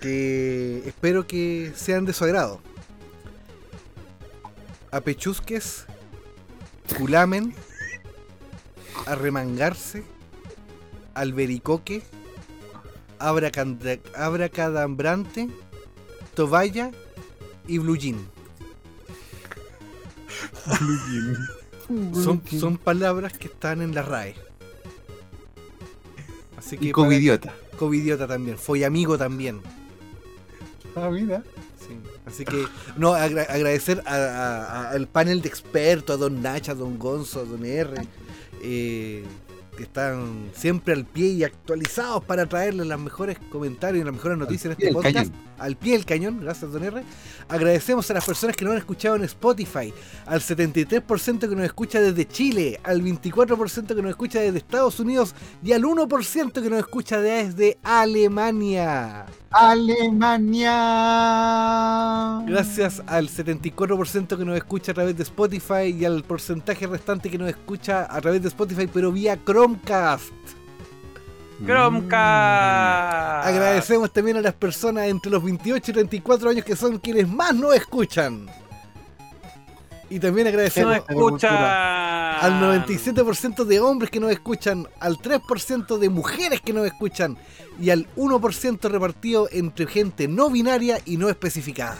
que espero que sean de su agrado. Apechusques, culamen, arremangarse, albericoque, abracadambrante, toballa y blue jean. Son, son palabras que están en la RAE. Así que Y para- covidiota. covidiota también, amigo también. Ah, mira. Sí. Así que, no, agra- agradecer a- a- a- al panel de expertos, a Don Nacha, a Don Gonzo, a Don R, eh, que están siempre al pie y actualizados para traerles los mejores comentarios y las mejores noticias en este podcast. Al pie del cañón, gracias Don R. Agradecemos a las personas que nos han escuchado en Spotify, al 73% que nos escucha desde Chile, al 24% que nos escucha desde Estados Unidos y al 1% que nos escucha desde Alemania. Alemania. Gracias al 74% que nos escucha a través de Spotify y al porcentaje restante que nos escucha a través de Spotify, pero vía Chromecast. Chromecast. Agradecemos también a las personas entre los 28 y 34 años que son quienes más nos escuchan. Y también agradecemos escucha. al 97% de hombres que nos escuchan, al 3% de mujeres que nos escuchan y al 1% repartido entre gente no binaria y no especificada.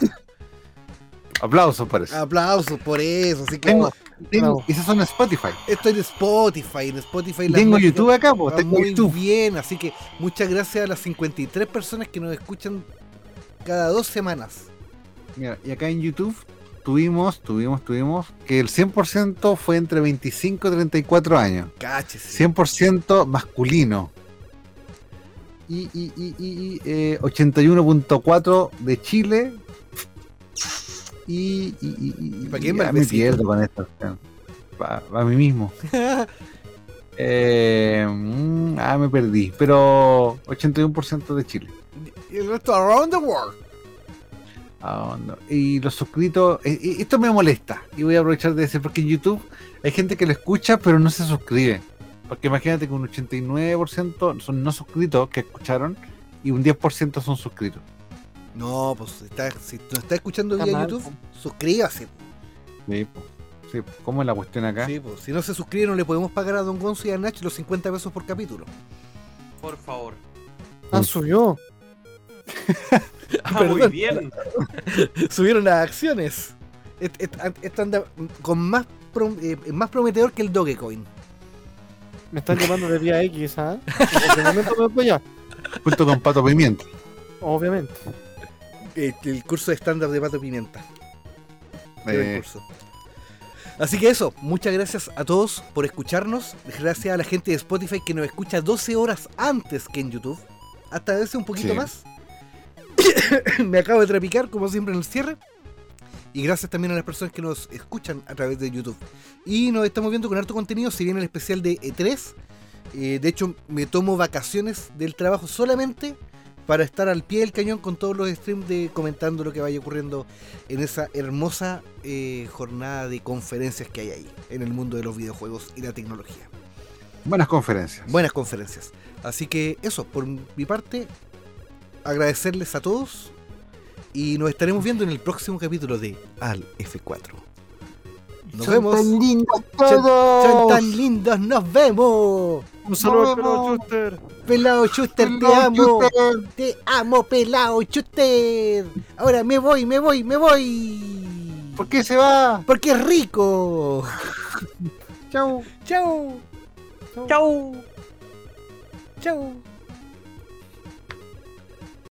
Aplausos para eso. Aplausos por eso, así que Tengo, tengo, esas son Spotify. Esto es de Spotify, en Spotify Tengo YouTube acá, pues. Tengo muy YouTube. bien, así que muchas gracias a las 53 personas que nos escuchan cada dos semanas. Mira, y acá en YouTube tuvimos, tuvimos, tuvimos que el 100% fue entre 25 y 34 años. Cáchese. 100% masculino. Y, y, y, y, y, eh, 81.4 de Chile. Y, y, y, y- ¿Para quién y va ya el me pierdo con esto. Para mí mismo. Eh, mm, ah, me perdí. Pero 81% de Chile. y el resto around the world. Ah, no. Y los suscritos, eh, esto me molesta. Y voy a aprovechar de decir, porque en YouTube hay gente que lo escucha, pero no se suscribe. Porque imagínate que un 89% son no suscritos que escucharon y un 10% son suscritos. No, pues está- si nos está escuchando Está vía mal, YouTube, po. suscríbase. Sí, po. Sí, po. ¿Cómo es la cuestión acá? Sí, pues, si no se suscriben, no le podemos pagar a Don Gonzo y a Nach los 50 pesos por capítulo. Por favor. Ah, subió. Ah, muy bien. Subieron las acciones. Esto anda con más, prom- eh, más prometedor que el Dogecoin. Me están llamando de vía X, ¿ah? En cualquier momento me voy allá. Junto con Pato Pimienta. Obviamente. Eh, el curso de estándar de Pato Pimienta. Eh, curso. Así que eso, muchas gracias a todos por escucharnos. Gracias a la gente de Spotify que nos escucha 12 horas antes que en YouTube. Hasta veces un poquito Sí. más. Me acabo de trapicar, como siempre, en el cierre. Y gracias también a las personas que nos escuchan a través de YouTube. Y nos estamos viendo con harto contenido. Si viene el especial de E3. eh, de hecho, me tomo vacaciones del trabajo solamente para estar al pie del cañón con todos los streams de comentando lo que vaya ocurriendo en esa hermosa eh, jornada de conferencias que hay ahí en el mundo de los videojuegos y la tecnología. buenas conferencias. Buenas conferencias. Así que eso, por mi parte, agradecerles a todos y nos estaremos viendo en el próximo capítulo de Al F4. Nos Son vemos. tan lindos Son- todos. Son tan lindos, nos vemos. Un saludo pelado. Chuster. Pelado Schuster, te amo. Chuster. Te amo, pelado Schuster. Ahora me voy, me voy, me voy. ¿Por qué se va? Porque es rico. Chau. Chau. Chau. Chau.